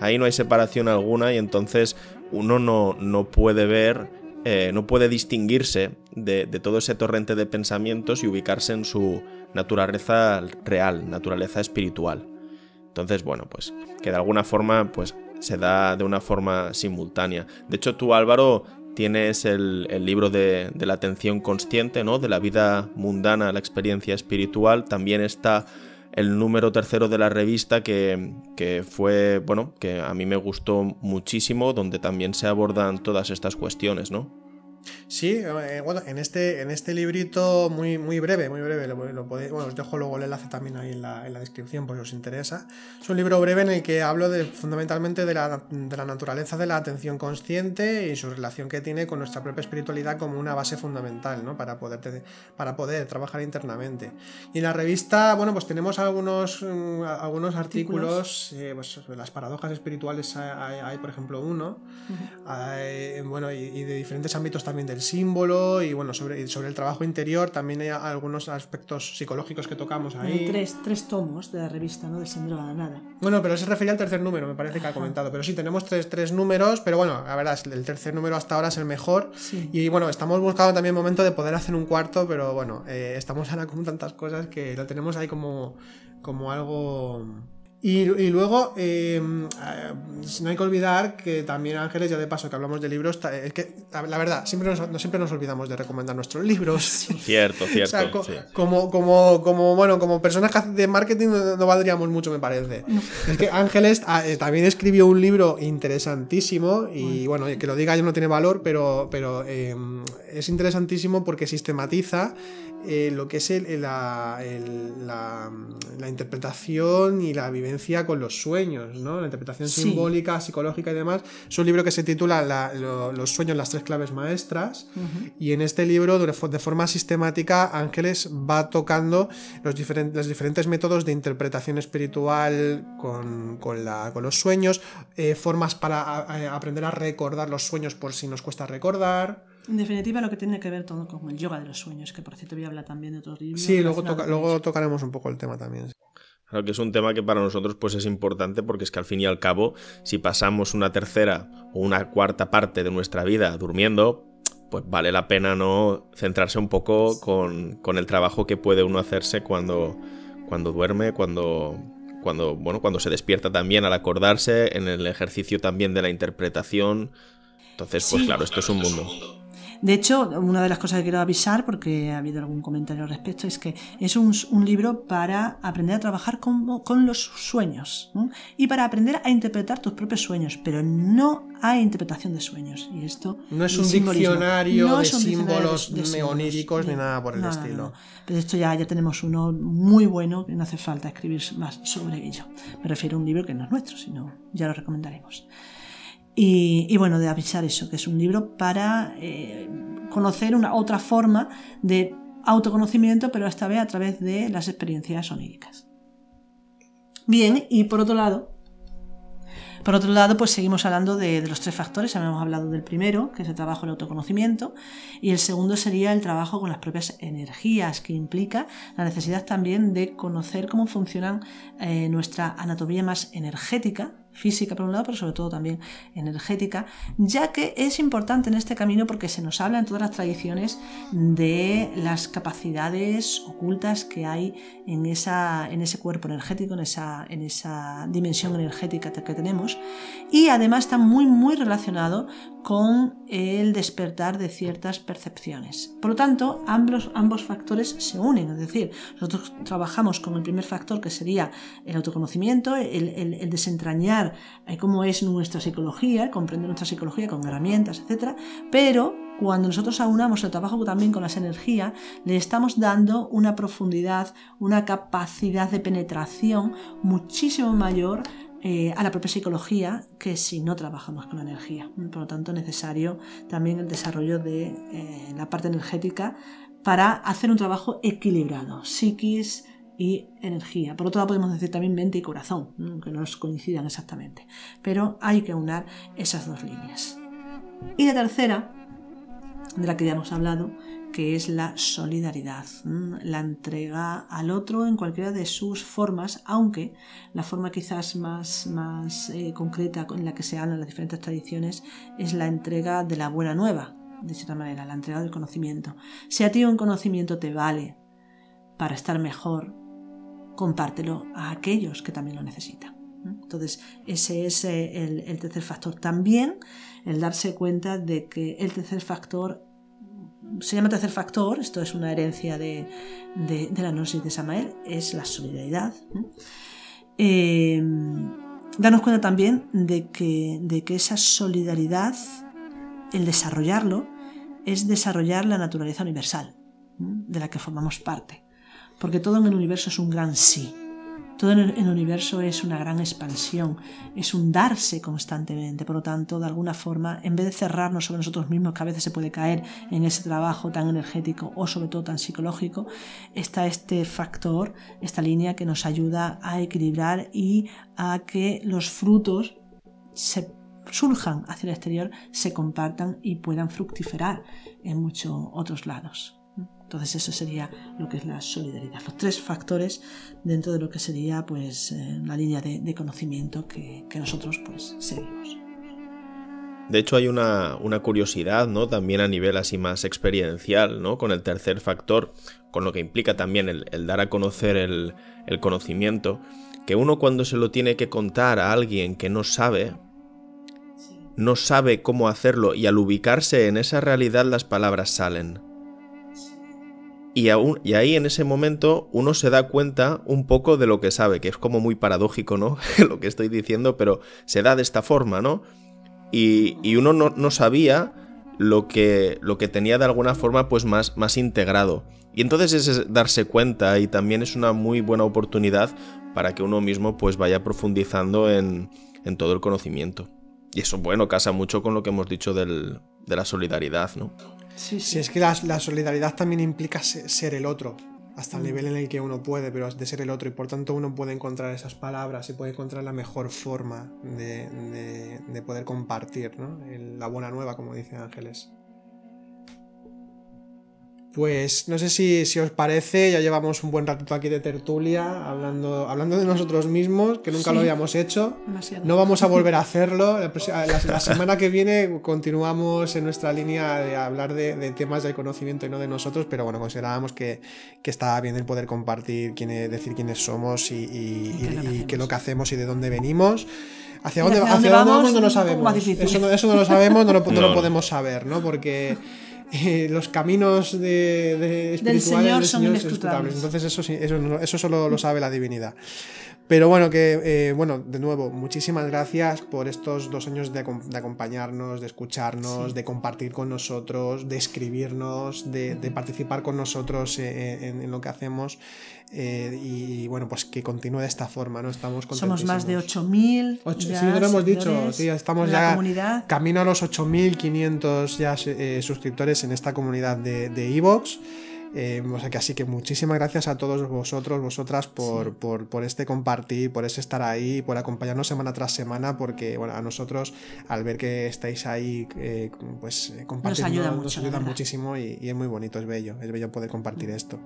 ahí no hay separación alguna y entonces uno no, no puede ver, eh, no puede distinguirse de, todo ese torrente de pensamientos y ubicarse en su naturaleza real, naturaleza espiritual. Entonces, bueno, pues que de alguna forma, pues se da de una forma simultánea. De hecho, tú, Álvaro, Tienes el, libro de, la atención consciente, ¿no? De la vida mundana, la experiencia espiritual. También está el número tercero de la revista que, que, fue, bueno, que a mí me gustó muchísimo, donde también se abordan todas estas cuestiones, ¿no? Sí, eh, bueno, en este, en este librito muy, muy breve, muy breve, lo, podéis, bueno, os dejo luego el enlace también ahí en la, en la, descripción por si os interesa. Es un libro breve en el que hablo de, fundamentalmente de la, de la naturaleza de la atención consciente y su relación que tiene con nuestra propia espiritualidad como una base fundamental, ¿no? Para poder, para poder trabajar internamente. Y en la revista, bueno, pues tenemos algunos, mm, algunos artículos, eh, pues, las paradojas espirituales hay, hay, por ejemplo, uno, hay, bueno, y, y de diferentes ámbitos también del símbolo y bueno, sobre, sobre el trabajo interior también hay algunos aspectos psicológicos que tocamos ahí. Tres, tres tomos de la revista, ¿no? De Sendero a la Nada. Bueno, pero se refería al tercer número, me parece que ha comentado. Pero sí, tenemos tres, tres números, pero bueno, la verdad, el tercer número hasta ahora es el mejor. Y bueno, estamos buscando también el momento de poder hacer un cuarto, pero bueno, eh, estamos ahora con tantas cosas que lo tenemos ahí como, como algo y, luego, em, eh, no hay que olvidar que también Ángeles, ya de paso que hablamos de libros, es que la verdad, siempre nos, no siempre nos olvidamos de recomendar nuestros libros. Cierto, cierto. como, como, como, bueno, como personas de marketing no, valdríamos mucho, me parece. Es que Ángeles ah, eh, también escribió un libro interesantísimo y bueno, que lo diga yo no tiene valor, pero, pero em, es interesantísimo porque sistematiza eh, lo que es la, la, interpretación y la vivencia con los sueños, ¿no? La interpretación simbólica, psicológica y demás. Es un libro que se titula Los sueños, las tres claves maestras. Y en este libro, de forma sistemática, Ángeles va tocando los, diferentes, los diferentes métodos de interpretación espiritual con, con, con los sueños, eh, formas para aprender a recordar los sueños por si nos cuesta recordar. En definitiva, lo que tiene que ver todo con el yoga de los sueños, que por cierto voy a hablar también de otros libros. Sí, luego, luego tocaremos un poco el tema también. Claro que es un tema que para nosotros pues es importante porque es que al fin y al cabo, si pasamos una tercera o una cuarta parte de nuestra vida durmiendo, pues vale la pena no centrarse un poco con, con el trabajo que puede uno hacerse cuando, cuando duerme, cuando, cuando, bueno, cuando se despierta también al acordarse, en el ejercicio también de la interpretación. Entonces, pues claro, esto es un mundo. De hecho, una de las cosas que quiero avisar, porque ha habido algún comentario al respecto, es que es un, libro para aprender a trabajar con, con los sueños y para aprender a interpretar tus propios sueños, pero no hay interpretación de sueños. Y esto no es un diccionario de símbolos neoníricos ni nada por el estilo. Pero esto ya, ya tenemos uno muy bueno que no hace falta escribir más sobre ello. Me refiero a un libro que no es nuestro, sino ya lo recomendaremos. Y, bueno, de avisar eso, que es un libro para eh, conocer una otra forma de autoconocimiento, pero esta vez a través de las experiencias oníricas. Bien, y por otro lado, por otro lado, pues seguimos hablando de, los tres factores. Habíamos hablado del primero, que es el trabajo el autoconocimiento, y el segundo sería el trabajo con las propias energías, que implica la necesidad también de conocer cómo funcionan eh, nuestra anatomía más energética, física por un lado, pero sobre todo también energética, ya que es importante en este camino porque se nos habla en todas las tradiciones de las capacidades ocultas que hay en, esa, en ese cuerpo energético, en esa, en esa dimensión energética que tenemos, y además está muy, muy relacionado con el despertar de ciertas percepciones. Por lo tanto, ambos, ambos factores se unen, es decir, nosotros trabajamos con el primer factor que sería el autoconocimiento, el, el, desentrañar eh, cómo es nuestra psicología, comprender nuestra psicología con herramientas, etc. Pero cuando nosotros aunamos el trabajo también con las energías, le estamos dando una profundidad, una capacidad de penetración muchísimo mayor eh, a la propia psicología que si no trabajamos con la energía. Por lo tanto, es necesario también el desarrollo de eh, la parte energética para hacer un trabajo equilibrado, psiquis y energía. Por otro lado, podemos decir también mente y corazón, que no coincidan exactamente, pero hay que unar esas dos líneas. Y la tercera, de la que ya hemos hablado, que es la solidaridad, la entrega al otro en cualquiera de sus formas, aunque la forma quizás más, más eh, concreta en la que se hablan las diferentes tradiciones es la entrega de la buena nueva, de cierta manera, la entrega del conocimiento. Si a ti un conocimiento te vale para estar mejor, compártelo a aquellos que también lo necesitan. Entonces, ese es eh, el, el tercer factor. También el darse cuenta de que el tercer factor se llama tercer factor, esto es una herencia de, la gnosis de Samael, es la solidaridad. Eh, danos cuenta también de que, de que esa solidaridad, el desarrollarlo, es desarrollar la naturaleza universal, de la que formamos parte. Porque todo en el universo es un gran sí. Todo en el universo es una gran expansión, es un darse constantemente. Por lo tanto, de alguna forma, en vez de cerrarnos sobre nosotros mismos, que a veces se puede caer en ese trabajo tan energético o sobre todo tan psicológico, está este factor, esta línea que nos ayuda a equilibrar y a que los frutos se surjan hacia el exterior, se compartan y puedan fructiferar en muchos otros lados. Entonces eso sería lo que es la solidaridad, los tres factores dentro de lo que sería pues eh, la línea de, conocimiento que, nosotros pues seguimos. De hecho hay una, curiosidad, ¿no? También a nivel así más experiencial, ¿no? Con el tercer factor, con lo que implica también el, dar a conocer el, el conocimiento, que uno cuando se lo tiene que contar a alguien que no sabe, no sabe cómo hacerlo y al ubicarse en esa realidad las palabras salen. Y, y, ahí en ese momento uno se da cuenta un poco de lo que sabe, que es como muy paradójico, ¿no? lo que estoy diciendo, pero se da de esta forma, ¿no? Y, uno no, sabía lo que, lo que tenía de alguna forma pues más, más integrado. Y entonces es darse cuenta y también es una muy buena oportunidad para que uno mismo pues vaya profundizando en, en todo el conocimiento. Y eso, bueno, casa mucho con lo que hemos dicho del, de la solidaridad, ¿no? Sí, sí. es que la, solidaridad también implica ser el otro, hasta el mm. nivel en el que uno puede, pero de ser el otro, y por tanto uno puede encontrar esas palabras y puede encontrar la mejor forma de, de, poder compartir, ¿no? la buena nueva, como dice Ángeles. Pues no sé si, os parece, ya llevamos un buen ratito aquí de tertulia, hablando, hablando de nosotros mismos, que nunca lo habíamos hecho. No vamos a volver a hacerlo. La, semana que viene continuamos en nuestra línea de hablar de, temas del conocimiento y no de nosotros, pero bueno, considerábamos que, que estaba bien el poder compartir, quién, decir quiénes somos y, y, qué es lo que hacemos y de dónde venimos. Hacia dónde, hacia vamos, no lo sabemos. Eso no, eso no, lo sabemos, no lo, no lo podemos saber, ¿no? Porque eh, los caminos de, espirituales del Señor, son inescrutables. Entonces eso, eso, eso solo lo sabe la divinidad. Pero bueno, que eh, bueno, de nuevo, muchísimas gracias por estos dos años de, acompañarnos, de escucharnos, de compartir con nosotros, de escribirnos, de, participar con nosotros eh, en, lo que hacemos. Eh, y bueno, pues que continúe de esta forma, ¿no? Estamos Somos más de 8.000. Sí, lo hemos dicho, sí, estamos ya camino a los 8.500 ya suscriptores en esta comunidad de Evox. Eh, o sea que así que muchísimas gracias a todos vosotros, vosotras, por, por, este compartir, por ese estar ahí, por acompañarnos semana tras semana, porque bueno, a nosotros, al ver que estáis ahí, eh, pues eh, compartiendo, nos ayuda, muchísimo y, es muy bonito, es bello, es bello poder compartir mm. esto.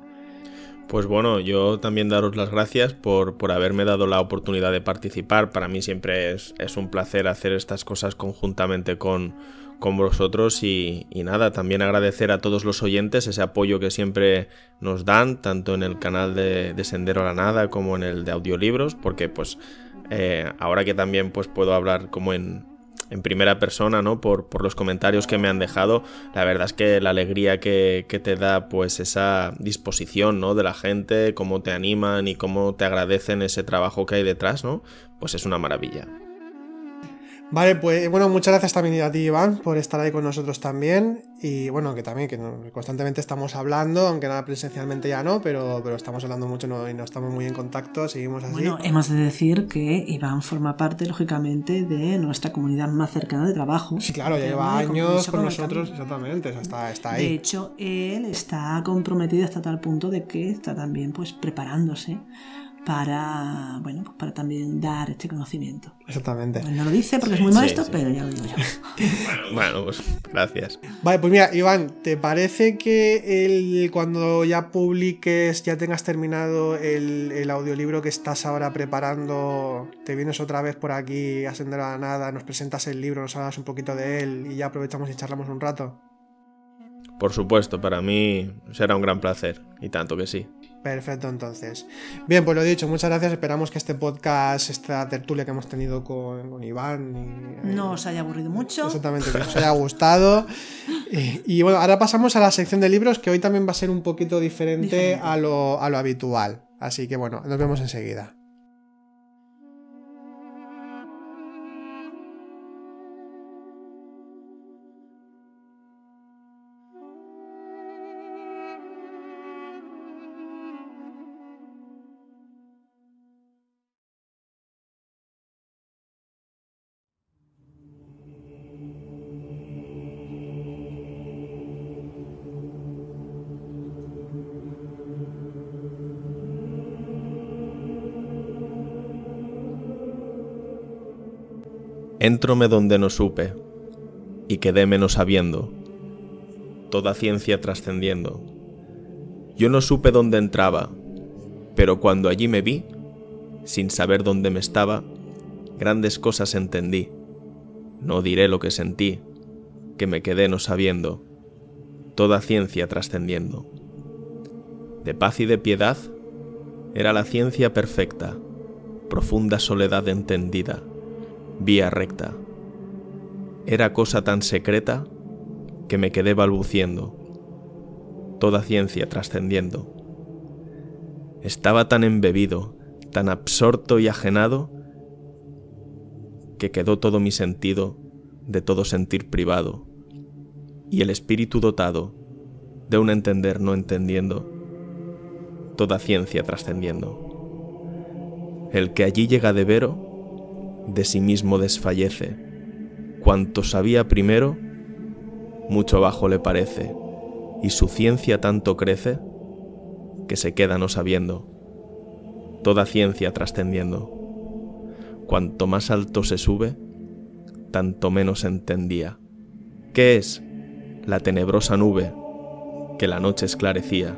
Pues bueno, yo también daros las gracias por, por, haberme dado la oportunidad de participar. Para mí siempre es, es un placer hacer estas cosas conjuntamente con, con vosotros y, nada, también agradecer a todos los oyentes ese apoyo que siempre nos dan, tanto en el canal de, Sendero a la Nada como en el de audiolibros, porque pues eh, ahora que también pues puedo hablar como en, en primera persona, ¿no? Por, por, los comentarios que me han dejado, la verdad es que la alegría que, que, te da pues esa disposición, ¿no? De la gente, cómo te animan y cómo te agradecen ese trabajo que hay detrás, ¿no? Pues es una maravilla. Vale, pues bueno, muchas gracias también a ti, Iván, por estar ahí con nosotros también. Y bueno, que también, que constantemente estamos hablando, aunque nada presencialmente ya no, pero, pero estamos hablando mucho y no estamos muy en contacto, seguimos así. Bueno, hemos de decir que Iván forma parte, lógicamente, de nuestra comunidad más cercana de trabajo. Sí, claro, ya lleva años con nosotros, exactamente, está, está ahí. De hecho, él está comprometido hasta tal punto de que está también pues preparándose para, bueno, pues para también dar este conocimiento. Exactamente. no lo dice porque es muy maestro, pero ya lo digo yo. bueno, pues gracias. Vale, pues mira, Iván, ¿te parece que el, cuando ya publiques, ya tengas terminado el, el, audiolibro que estás ahora preparando, te vienes otra vez por aquí a Sendero a la Nada, nos presentas el libro, nos hablas un poquito de él y ya aprovechamos y charlamos un rato? Por supuesto, para mí será un gran placer, y tanto que sí. Perfecto, entonces. Bien, pues lo dicho, muchas gracias. Esperamos que este podcast, esta tertulia que hemos tenido con, Iván. Y, no os haya aburrido mucho. Exactamente, que os haya gustado. y, bueno, ahora pasamos a la sección de libros, que hoy también va a ser un poquito diferente, A, lo, a lo habitual. Así que bueno, nos vemos enseguida. Éntrome donde no supe, y quedé menos sabiendo, toda ciencia trascendiendo. Yo no supe dónde entraba, pero cuando allí me vi, sin saber dónde me estaba, grandes cosas entendí. No diré lo que sentí, que me quedé no sabiendo, toda ciencia trascendiendo. De paz y de piedad era la ciencia perfecta, profunda soledad entendida, vía recta. Era cosa tan secreta que me quedé balbuciendo, toda ciencia trascendiendo. Estaba tan embebido, tan absorto y ajenado, que quedó todo mi sentido de todo sentir privado, y el espíritu dotado de un entender no entendiendo, toda ciencia trascendiendo. El que allí llega de vero, de sí mismo desfallece, cuanto sabía primero, mucho bajo le parece, y su ciencia tanto crece, que se queda no sabiendo, toda ciencia trascendiendo. Cuanto más alto se sube, tanto menos entendía. ¿Qué es? La tenebrosa nube que la noche esclarecía.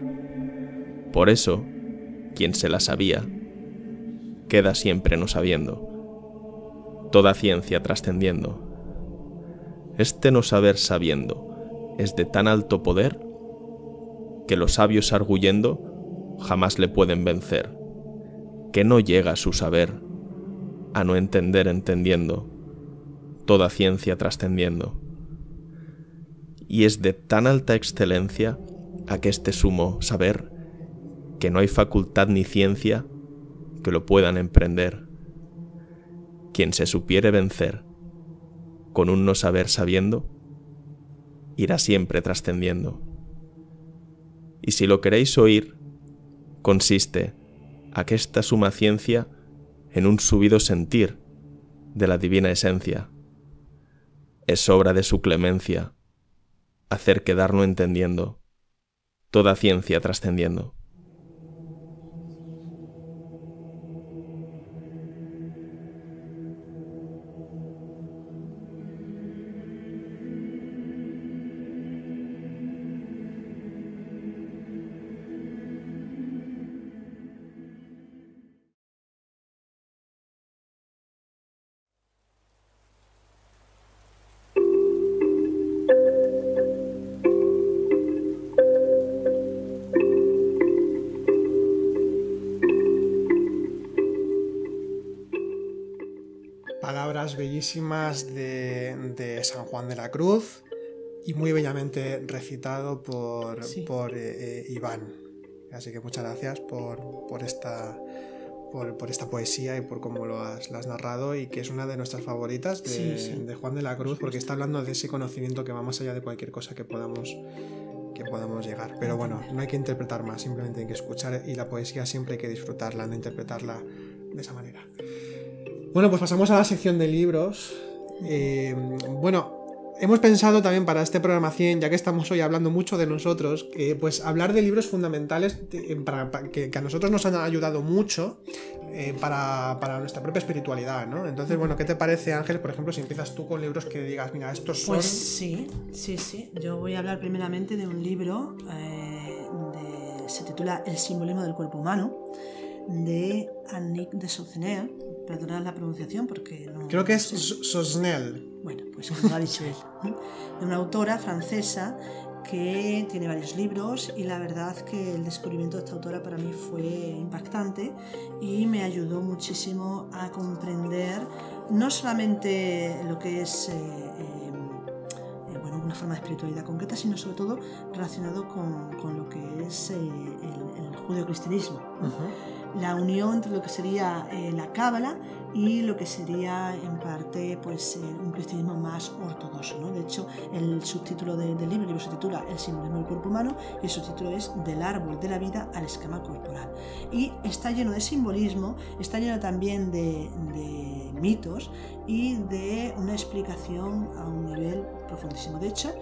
Por eso, quien se la sabía, queda siempre no sabiendo, toda ciencia trascendiendo. Este no saber sabiendo es de tan alto poder que los sabios arguyendo jamás le pueden vencer, que no llega su saber a no entender entendiendo toda ciencia trascendiendo. Y es de tan alta excelencia este sumo saber que no hay facultad ni ciencia que lo puedan emprender. Quien se supiere vencer con un no saber sabiendo, irá siempre trascendiendo. Y si lo queréis oír, consiste aquesta suma ciencia en un subido sentir de la divina esencia es obra de su clemencia hacer quedarlo entendiendo, toda ciencia trascendiendo. Bellísimas de, San Juan de la Cruz y muy bellamente recitado por, por eh, eh, Iván. Así que muchas gracias por, por esta, por, esta poesía y por cómo lo has, narrado y que es una de nuestras favoritas de, de, Juan de la Cruz porque está hablando de ese conocimiento que va más allá de cualquier cosa que podamos que podamos llegar. Pero bueno, no hay que interpretar más, simplemente hay que escuchar y la poesía siempre hay que disfrutarla, no interpretarla de esa manera. Bueno, pues pasamos a la sección de libros. Eh, bueno, hemos pensado también para este programa 100, ya que estamos hoy hablando mucho de nosotros, pues hablar de libros fundamentales que, a nosotros nos han ayudado mucho eh, para, nuestra propia espiritualidad, ¿no? Entonces, bueno, ¿qué te parece, Ángel, por ejemplo, si empiezas tú con libros que digas, mira, estos son... Pues sí, sí, sí. Yo voy a hablar primeramente de un libro, eh, se titula El simbolismo del cuerpo humano, de Annick de Saucener perdonad la pronunciación porque no... Creo que es Sosnel. Bueno, pues como lo ha dicho él. De una autora francesa que tiene varios libros y la verdad que el descubrimiento de esta autora para mí fue impactante y me ayudó muchísimo a comprender no solamente lo que es eh, eh, bueno, una forma de espiritualidad concreta, sino sobre todo relacionado con, con lo que es eh, el, el judeocristianismo la unión entre lo que sería eh, la cábala y lo que sería en parte pues eh, un cristianismo más ortodoxo. ¿no? De hecho, el subtítulo del libro, se titula El simbolismo del cuerpo humano y el subtítulo es Del árbol de la vida al esquema corporal. Y está lleno de simbolismo, está lleno también de, de mitos y de una explicación a un nivel profundísimo. De hecho,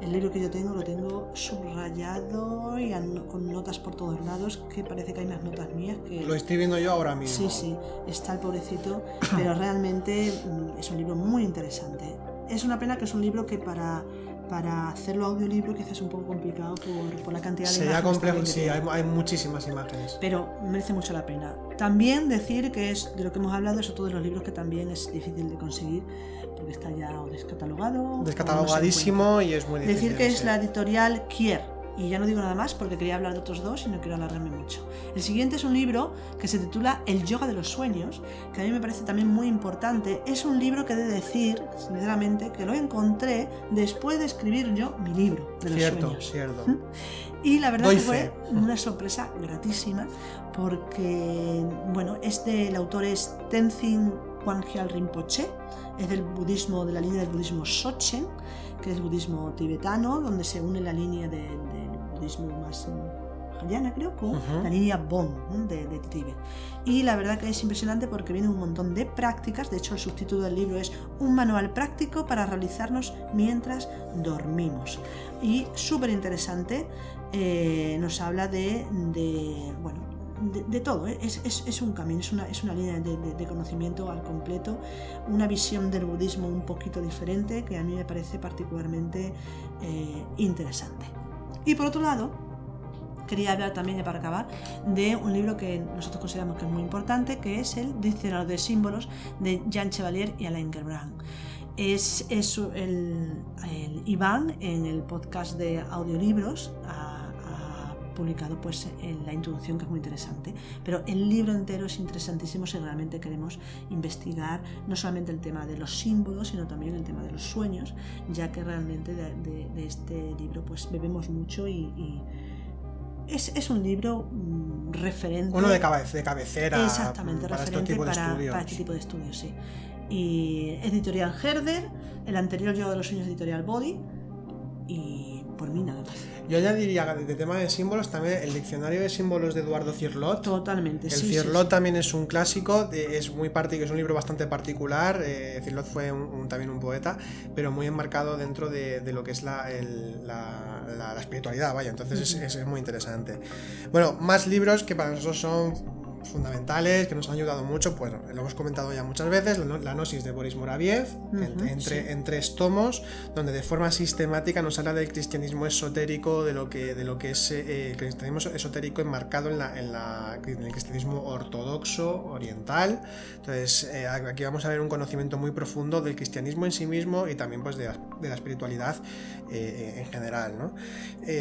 el libro que yo tengo lo tengo subrayado y con notas por todos lados, que parece que hay más notas mías que... Lo estoy viendo yo ahora mismo. Sí, sí, está el pobrecito pero realmente mm, es un libro muy interesante. Es una pena que es un libro que para para hacerlo audiolibro quizás es un poco complicado por, por la cantidad de Sería imágenes complejo, sí, hay, hay muchísimas imágenes. pero merece mucho la pena. También decir que es de lo que hemos hablado, es otro de los libros que también es difícil de conseguir porque está ya o descatalogado. o no se Descatalogadísimo y es muy difícil. Decir que es la editorial Kier. Y ya no digo nada más porque quería hablar de otros dos y no quiero alargarme mucho. El siguiente es un libro que se titula El yoga de los sueños, que a mí me parece también muy importante. Es un libro que he de decir, sinceramente, que lo encontré después de escribir yo mi libro de los Cierto, sueños. cierto. Y la verdad Doy que fue fe. una sorpresa gratísima porque, bueno, este, el autor es Tenzin Wangyal Rinpoche, es del budismo, de la línea del budismo Sochen, que es budismo tibetano, donde se une la línea de- del budismo más Mahayana, creo, con Ujú. la línea Bon ¿no? de, de Tíbet. Y la verdad que es impresionante porque viene un montón de prácticas, de hecho el subtítulo del libro es Un manual práctico para realizarnos mientras dormimos. Y súper interesante, eh, nos habla de, de, bueno, de, de todo, ¿eh? es, es- es un camino, es una, es una línea de, de- de conocimiento al completo, una visión del budismo un poquito diferente que a mí me parece particularmente eh, interesante. Y por otro lado, quería hablar también, ya para acabar, de un libro que nosotros consideramos que es muy importante, que es el Diccionario de Símbolos de Jean Chevalier y Alain Gerbrand. Es, es el, el Iván en el podcast de audiolibros publicado pues en la introducción que es muy interesante pero el libro entero es interesantísimo si realmente queremos investigar no solamente el tema de los símbolos sino también el tema de los sueños ya que realmente de, de- de este libro pues bebemos mucho y, y es, es un libro mm, referente Uno de, cabe- de cabecera Exactamente, para este referente tipo de para, este tipo de estudios, sí. Y editorial Herder, el anterior Yo de los sueños editorial Body, y por mí nada más. Yo ya diría, de, tema de símbolos, también el diccionario de símbolos de Eduardo Cirlot. Totalmente, El sí. sí, Cirlot sí. también es un clásico, es muy es un libro bastante particular. eh, Cirlot fue un- un- también un poeta, pero muy enmarcado dentro de, de lo que es la, el- la- la- la espiritualidad, vaya. Entonces es- Ujú. es, es muy interesante. Bueno, más libros que para nosotros son fundamentales, que nos han ayudado mucho, pues lo hemos comentado ya muchas veces, la, no- la Gnosis de Boris Moraviev, entre, sí. en tres tomos, donde de forma sistemática nos habla del cristianismo esotérico, de lo que, de lo que es eh, el cristianismo esotérico enmarcado en, la, en, la- en el cristianismo ortodoxo, oriental. Entonces, eh, aquí vamos a ver un conocimiento muy profundo del cristianismo en sí mismo y también pues, de, la, de la espiritualidad eh, en general. ¿no?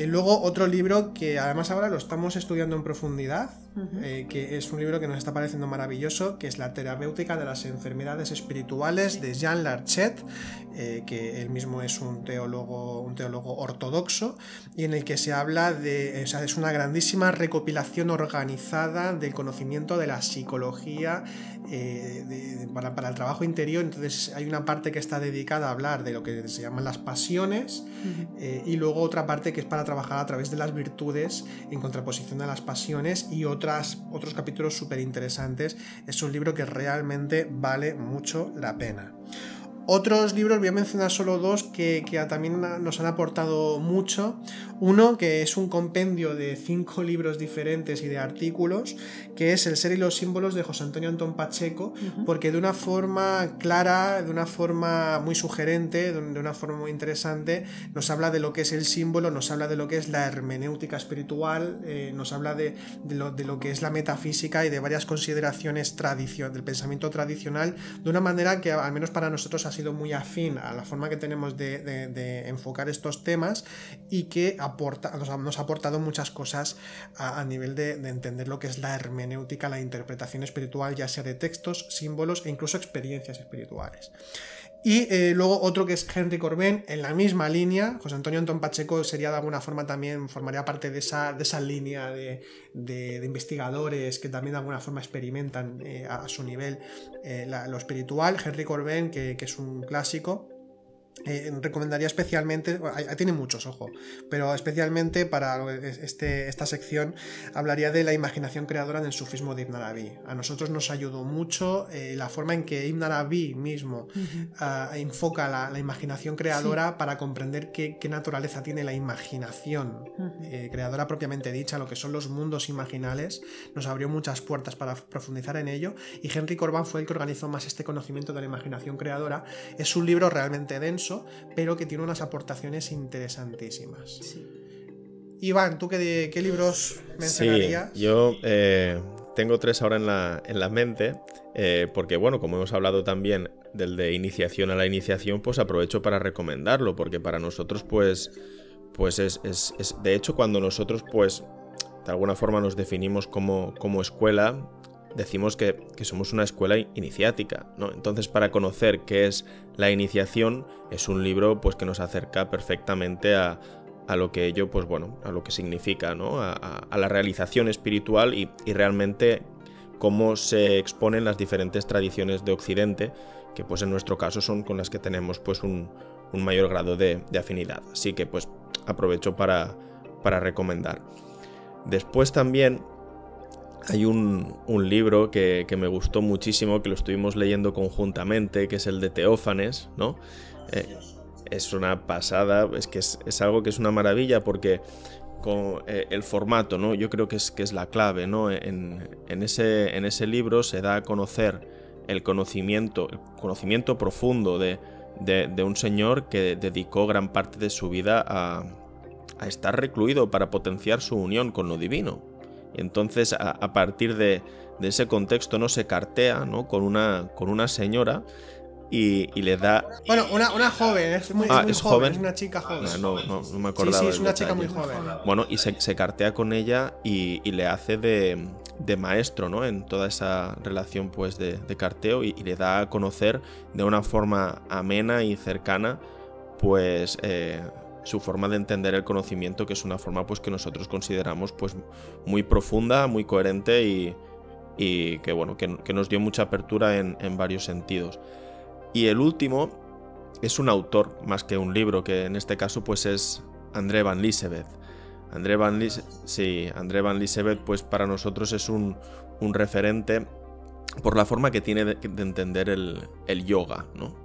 Luego, otro libro que además ahora lo estamos estudiando en profundidad, Eh, que es un libro que nos está pareciendo maravilloso, que es La terapéutica de las enfermedades espirituales de Jean Larchet, eh, que él mismo es un teólogo, un teólogo ortodoxo, y en el que se habla de, o sea, es una grandísima recopilación organizada del conocimiento de la psicología eh, de- para, para el trabajo interior. Entonces hay una parte que está dedicada a hablar de lo que se llaman las pasiones, eh, y luego otra parte que es para trabajar a través de las virtudes en contraposición a las pasiones y otros capítulos súper interesantes. Es un libro que realmente vale mucho la pena. Otros libros, voy a mencionar solo dos que, que también nos han aportado mucho. Uno que es un compendio de cinco libros diferentes y de artículos, que es El ser y los símbolos de José Antonio Antón Pacheco, porque de una forma clara, de una forma muy sugerente, de una forma muy interesante, nos habla de lo que es el símbolo, nos habla de lo que es la hermenéutica espiritual, eh, nos habla de, de lo, de lo que es la metafísica y de varias consideraciones tradicio- del pensamiento tradicional, de una manera que al menos para nosotros ha sido muy afín a la forma que tenemos de, de- de enfocar estos temas y que nos, ha, aportado muchas cosas a, nivel de, de entender lo que es la hermenéutica, la interpretación espiritual, ya sea de textos, símbolos e incluso experiencias espirituales. Y eh, luego otro que es Henry Corbin, en la misma línea. José Antonio Antón Pacheco sería de alguna forma también, formaría parte de esa, de esa línea de, de- investigadores que también de alguna forma experimentan eh, a, su nivel eh, lo espiritual. Henry Corbin, que, que es un clásico. Eh, recomendaría especialmente, tiene muchos, ojo, pero especialmente para este, esta sección hablaría de la imaginación creadora en el sufismo de Ibn Arabi. A nosotros nos ayudó mucho eh, la forma en que Ibn Arabi mismo ah, enfoca la, imaginación creadora para comprender qué, naturaleza tiene la imaginación eh, creadora propiamente dicha, lo que son los mundos imaginales. Nos abrió muchas puertas para profundizar en ello y Henry Corbán fue el que organizó más este conocimiento de la imaginación creadora. Es un libro realmente denso pero que tiene unas aportaciones interesantísimas. Iván, ¿tú qué, qué libros mencionarías? Sí, yo eh, tengo tres ahora en la, en la mente, eh, porque bueno, como hemos hablado también del de iniciación a la iniciación, pues aprovecho para recomendarlo, porque para nosotros pues, pues es, es, es de hecho cuando nosotros pues de alguna forma nos definimos como, como escuela, decimos que, somos una escuela iniciática, ¿no? Entonces, para conocer qué es la iniciación, es un libro pues, que nos acerca perfectamente a, lo que ello, pues bueno, a lo que significa, ¿no? A, la realización espiritual y, realmente cómo se exponen las diferentes tradiciones de Occidente, que pues en nuestro caso son con las que tenemos pues un, mayor grado de, de, afinidad. Así que pues aprovecho para, para recomendar. Después también hay un, libro que, me gustó muchísimo, que lo estuvimos leyendo conjuntamente, que es el de Teófanes, ¿no? Eh, es una pasada, es que es, algo que es una maravilla porque con eh, el formato, ¿no? Yo creo que es, que es la clave, ¿no? En, ese, libro se da a conocer el conocimiento, el conocimiento profundo de, un señor que dedicó gran parte de su vida a, a estar recluido para potenciar su unión con lo divino. Y entonces a, partir de, ese contexto no se cartea ¿no? Con, una, con una señora y, le da... Bueno, una, joven, es muy, ah, joven, es una chica joven. No, no, no, me acordaba. Sí, sí, es una chica muy joven. Bueno, y se, cartea con ella y, le hace de, maestro, ¿no? En toda esa relación pues de, carteo y, le da a conocer de una forma amena y cercana pues eh, su forma de entender el conocimiento, que es una forma pues que nosotros consideramos pues muy profunda, muy coherente y, que bueno, que, nos dio mucha apertura en, varios sentidos. Y el último es un autor más que un libro, que en este caso pues es André Van Liesebeth. André Van, sí, André Van pues para nosotros es un, referente por la forma que tiene de, entender el, el yoga, ¿no?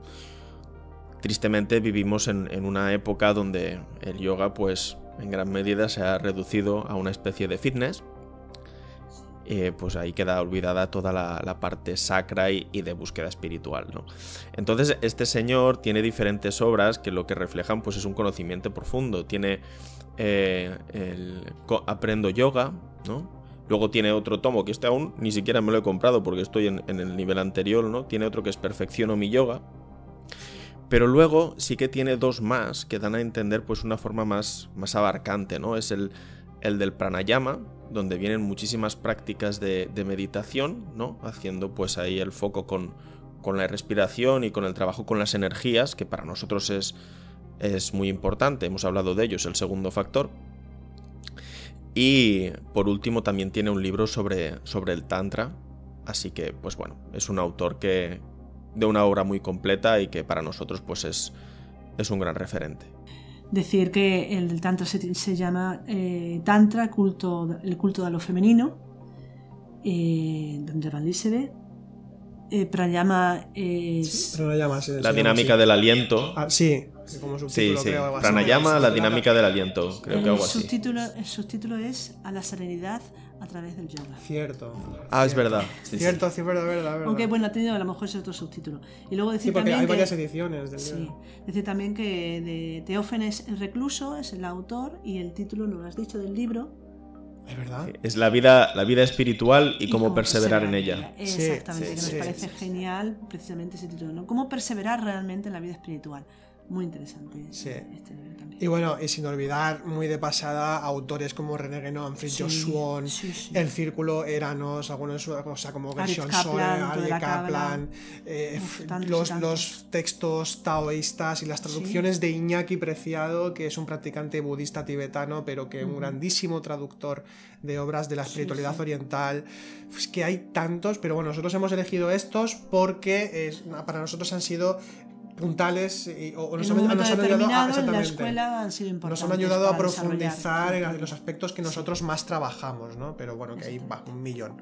Tristemente vivimos en, una época donde el yoga pues en gran medida se ha reducido a una especie de fitness. Eh, pues ahí queda olvidada toda la, parte sacra y, de búsqueda espiritual. ¿no? Entonces este señor tiene diferentes obras que lo que reflejan pues es un conocimiento profundo. Tiene eh, el Aprendo Yoga, ¿no? Luego tiene otro tomo que este aún ni siquiera me lo he comprado porque estoy en, en el nivel anterior, ¿no? Tiene otro que es Perfecciono mi Yoga, pero luego sí que tiene dos más que dan a entender pues una forma más, más abarcante, ¿no? Es el, el del pranayama, donde vienen muchísimas prácticas de, meditación, ¿no? Haciendo pues ahí el foco con, con, la respiración y con el trabajo con las energías, que para nosotros es, es muy importante, hemos hablado de ello, es el segundo factor. Y por último también tiene un libro sobre, sobre el Tantra, así que pues bueno, es un autor que, de una obra muy completa y que para nosotros pues es, es un gran referente. Decir que el Tantra se, llama eh, Tantra, culto, el culto de lo femenino, eh, donde Van eh, pranayama es... la dinámica del aliento. Ah, sí, como sí, sí. Pranayama, la dinámica del aliento, creo que algo así. el subtítulo es A la serenidad a través del yoga. Cierto. Ah, es verdad. cierto, sí, verdad, verdad, verdad. Aunque bueno, ha tenido a lo mejor ese otro subtítulo. Y luego decir sí, porque también hay varias ediciones del Sí. Decir también que de Teófenes el recluso es el autor y el título, no lo has dicho, del libro. Es verdad. Es la vida, la vida espiritual y, cómo, perseverar, en ella. Exactamente, que nos parece genial precisamente ese título, ¿no? Cómo perseverar realmente en la vida espiritual muy interesante. Sí. Este y bueno, y sin olvidar muy de pasada autores como René Guénon, Fritz Swan, El Círculo, Eranos, algunos, o sea, como Gershon Sole, Ari Kaplan, eh, los, los, textos taoístas y las traducciones de Iñaki Preciado, que es un practicante budista tibetano, pero que es un grandísimo traductor de obras de la espiritualidad oriental. Es que hay tantos, pero bueno, nosotros hemos elegido estos porque es, para nosotros han sido puntales o, nos, han, ayudado a, en la escuela han sido Nos han ayudado a profundizar en los aspectos que nosotros más trabajamos, ¿no? Pero bueno, que ahí va un millón.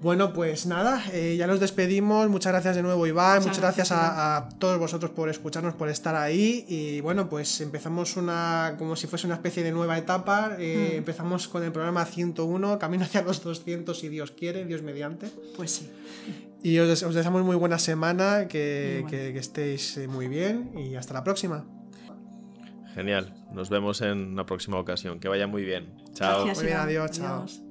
Bueno, pues nada, eh, ya nos despedimos. Muchas gracias de nuevo, Iván. Muchas, gracias, a, todos vosotros por escucharnos, por estar ahí. Y bueno, pues empezamos una, como si fuese una especie de nueva etapa. Eh, hmm. Empezamos con el programa 101, camino hacia los 200, si Dios quiere, Dios mediante. Pues sí. Y os, deseamos muy buena semana, que, que estéis eh, muy bien y hasta la próxima. Genial, nos vemos en una próxima ocasión. Que vaya muy bien. Chao. Gracias, muy bien, adiós, chao.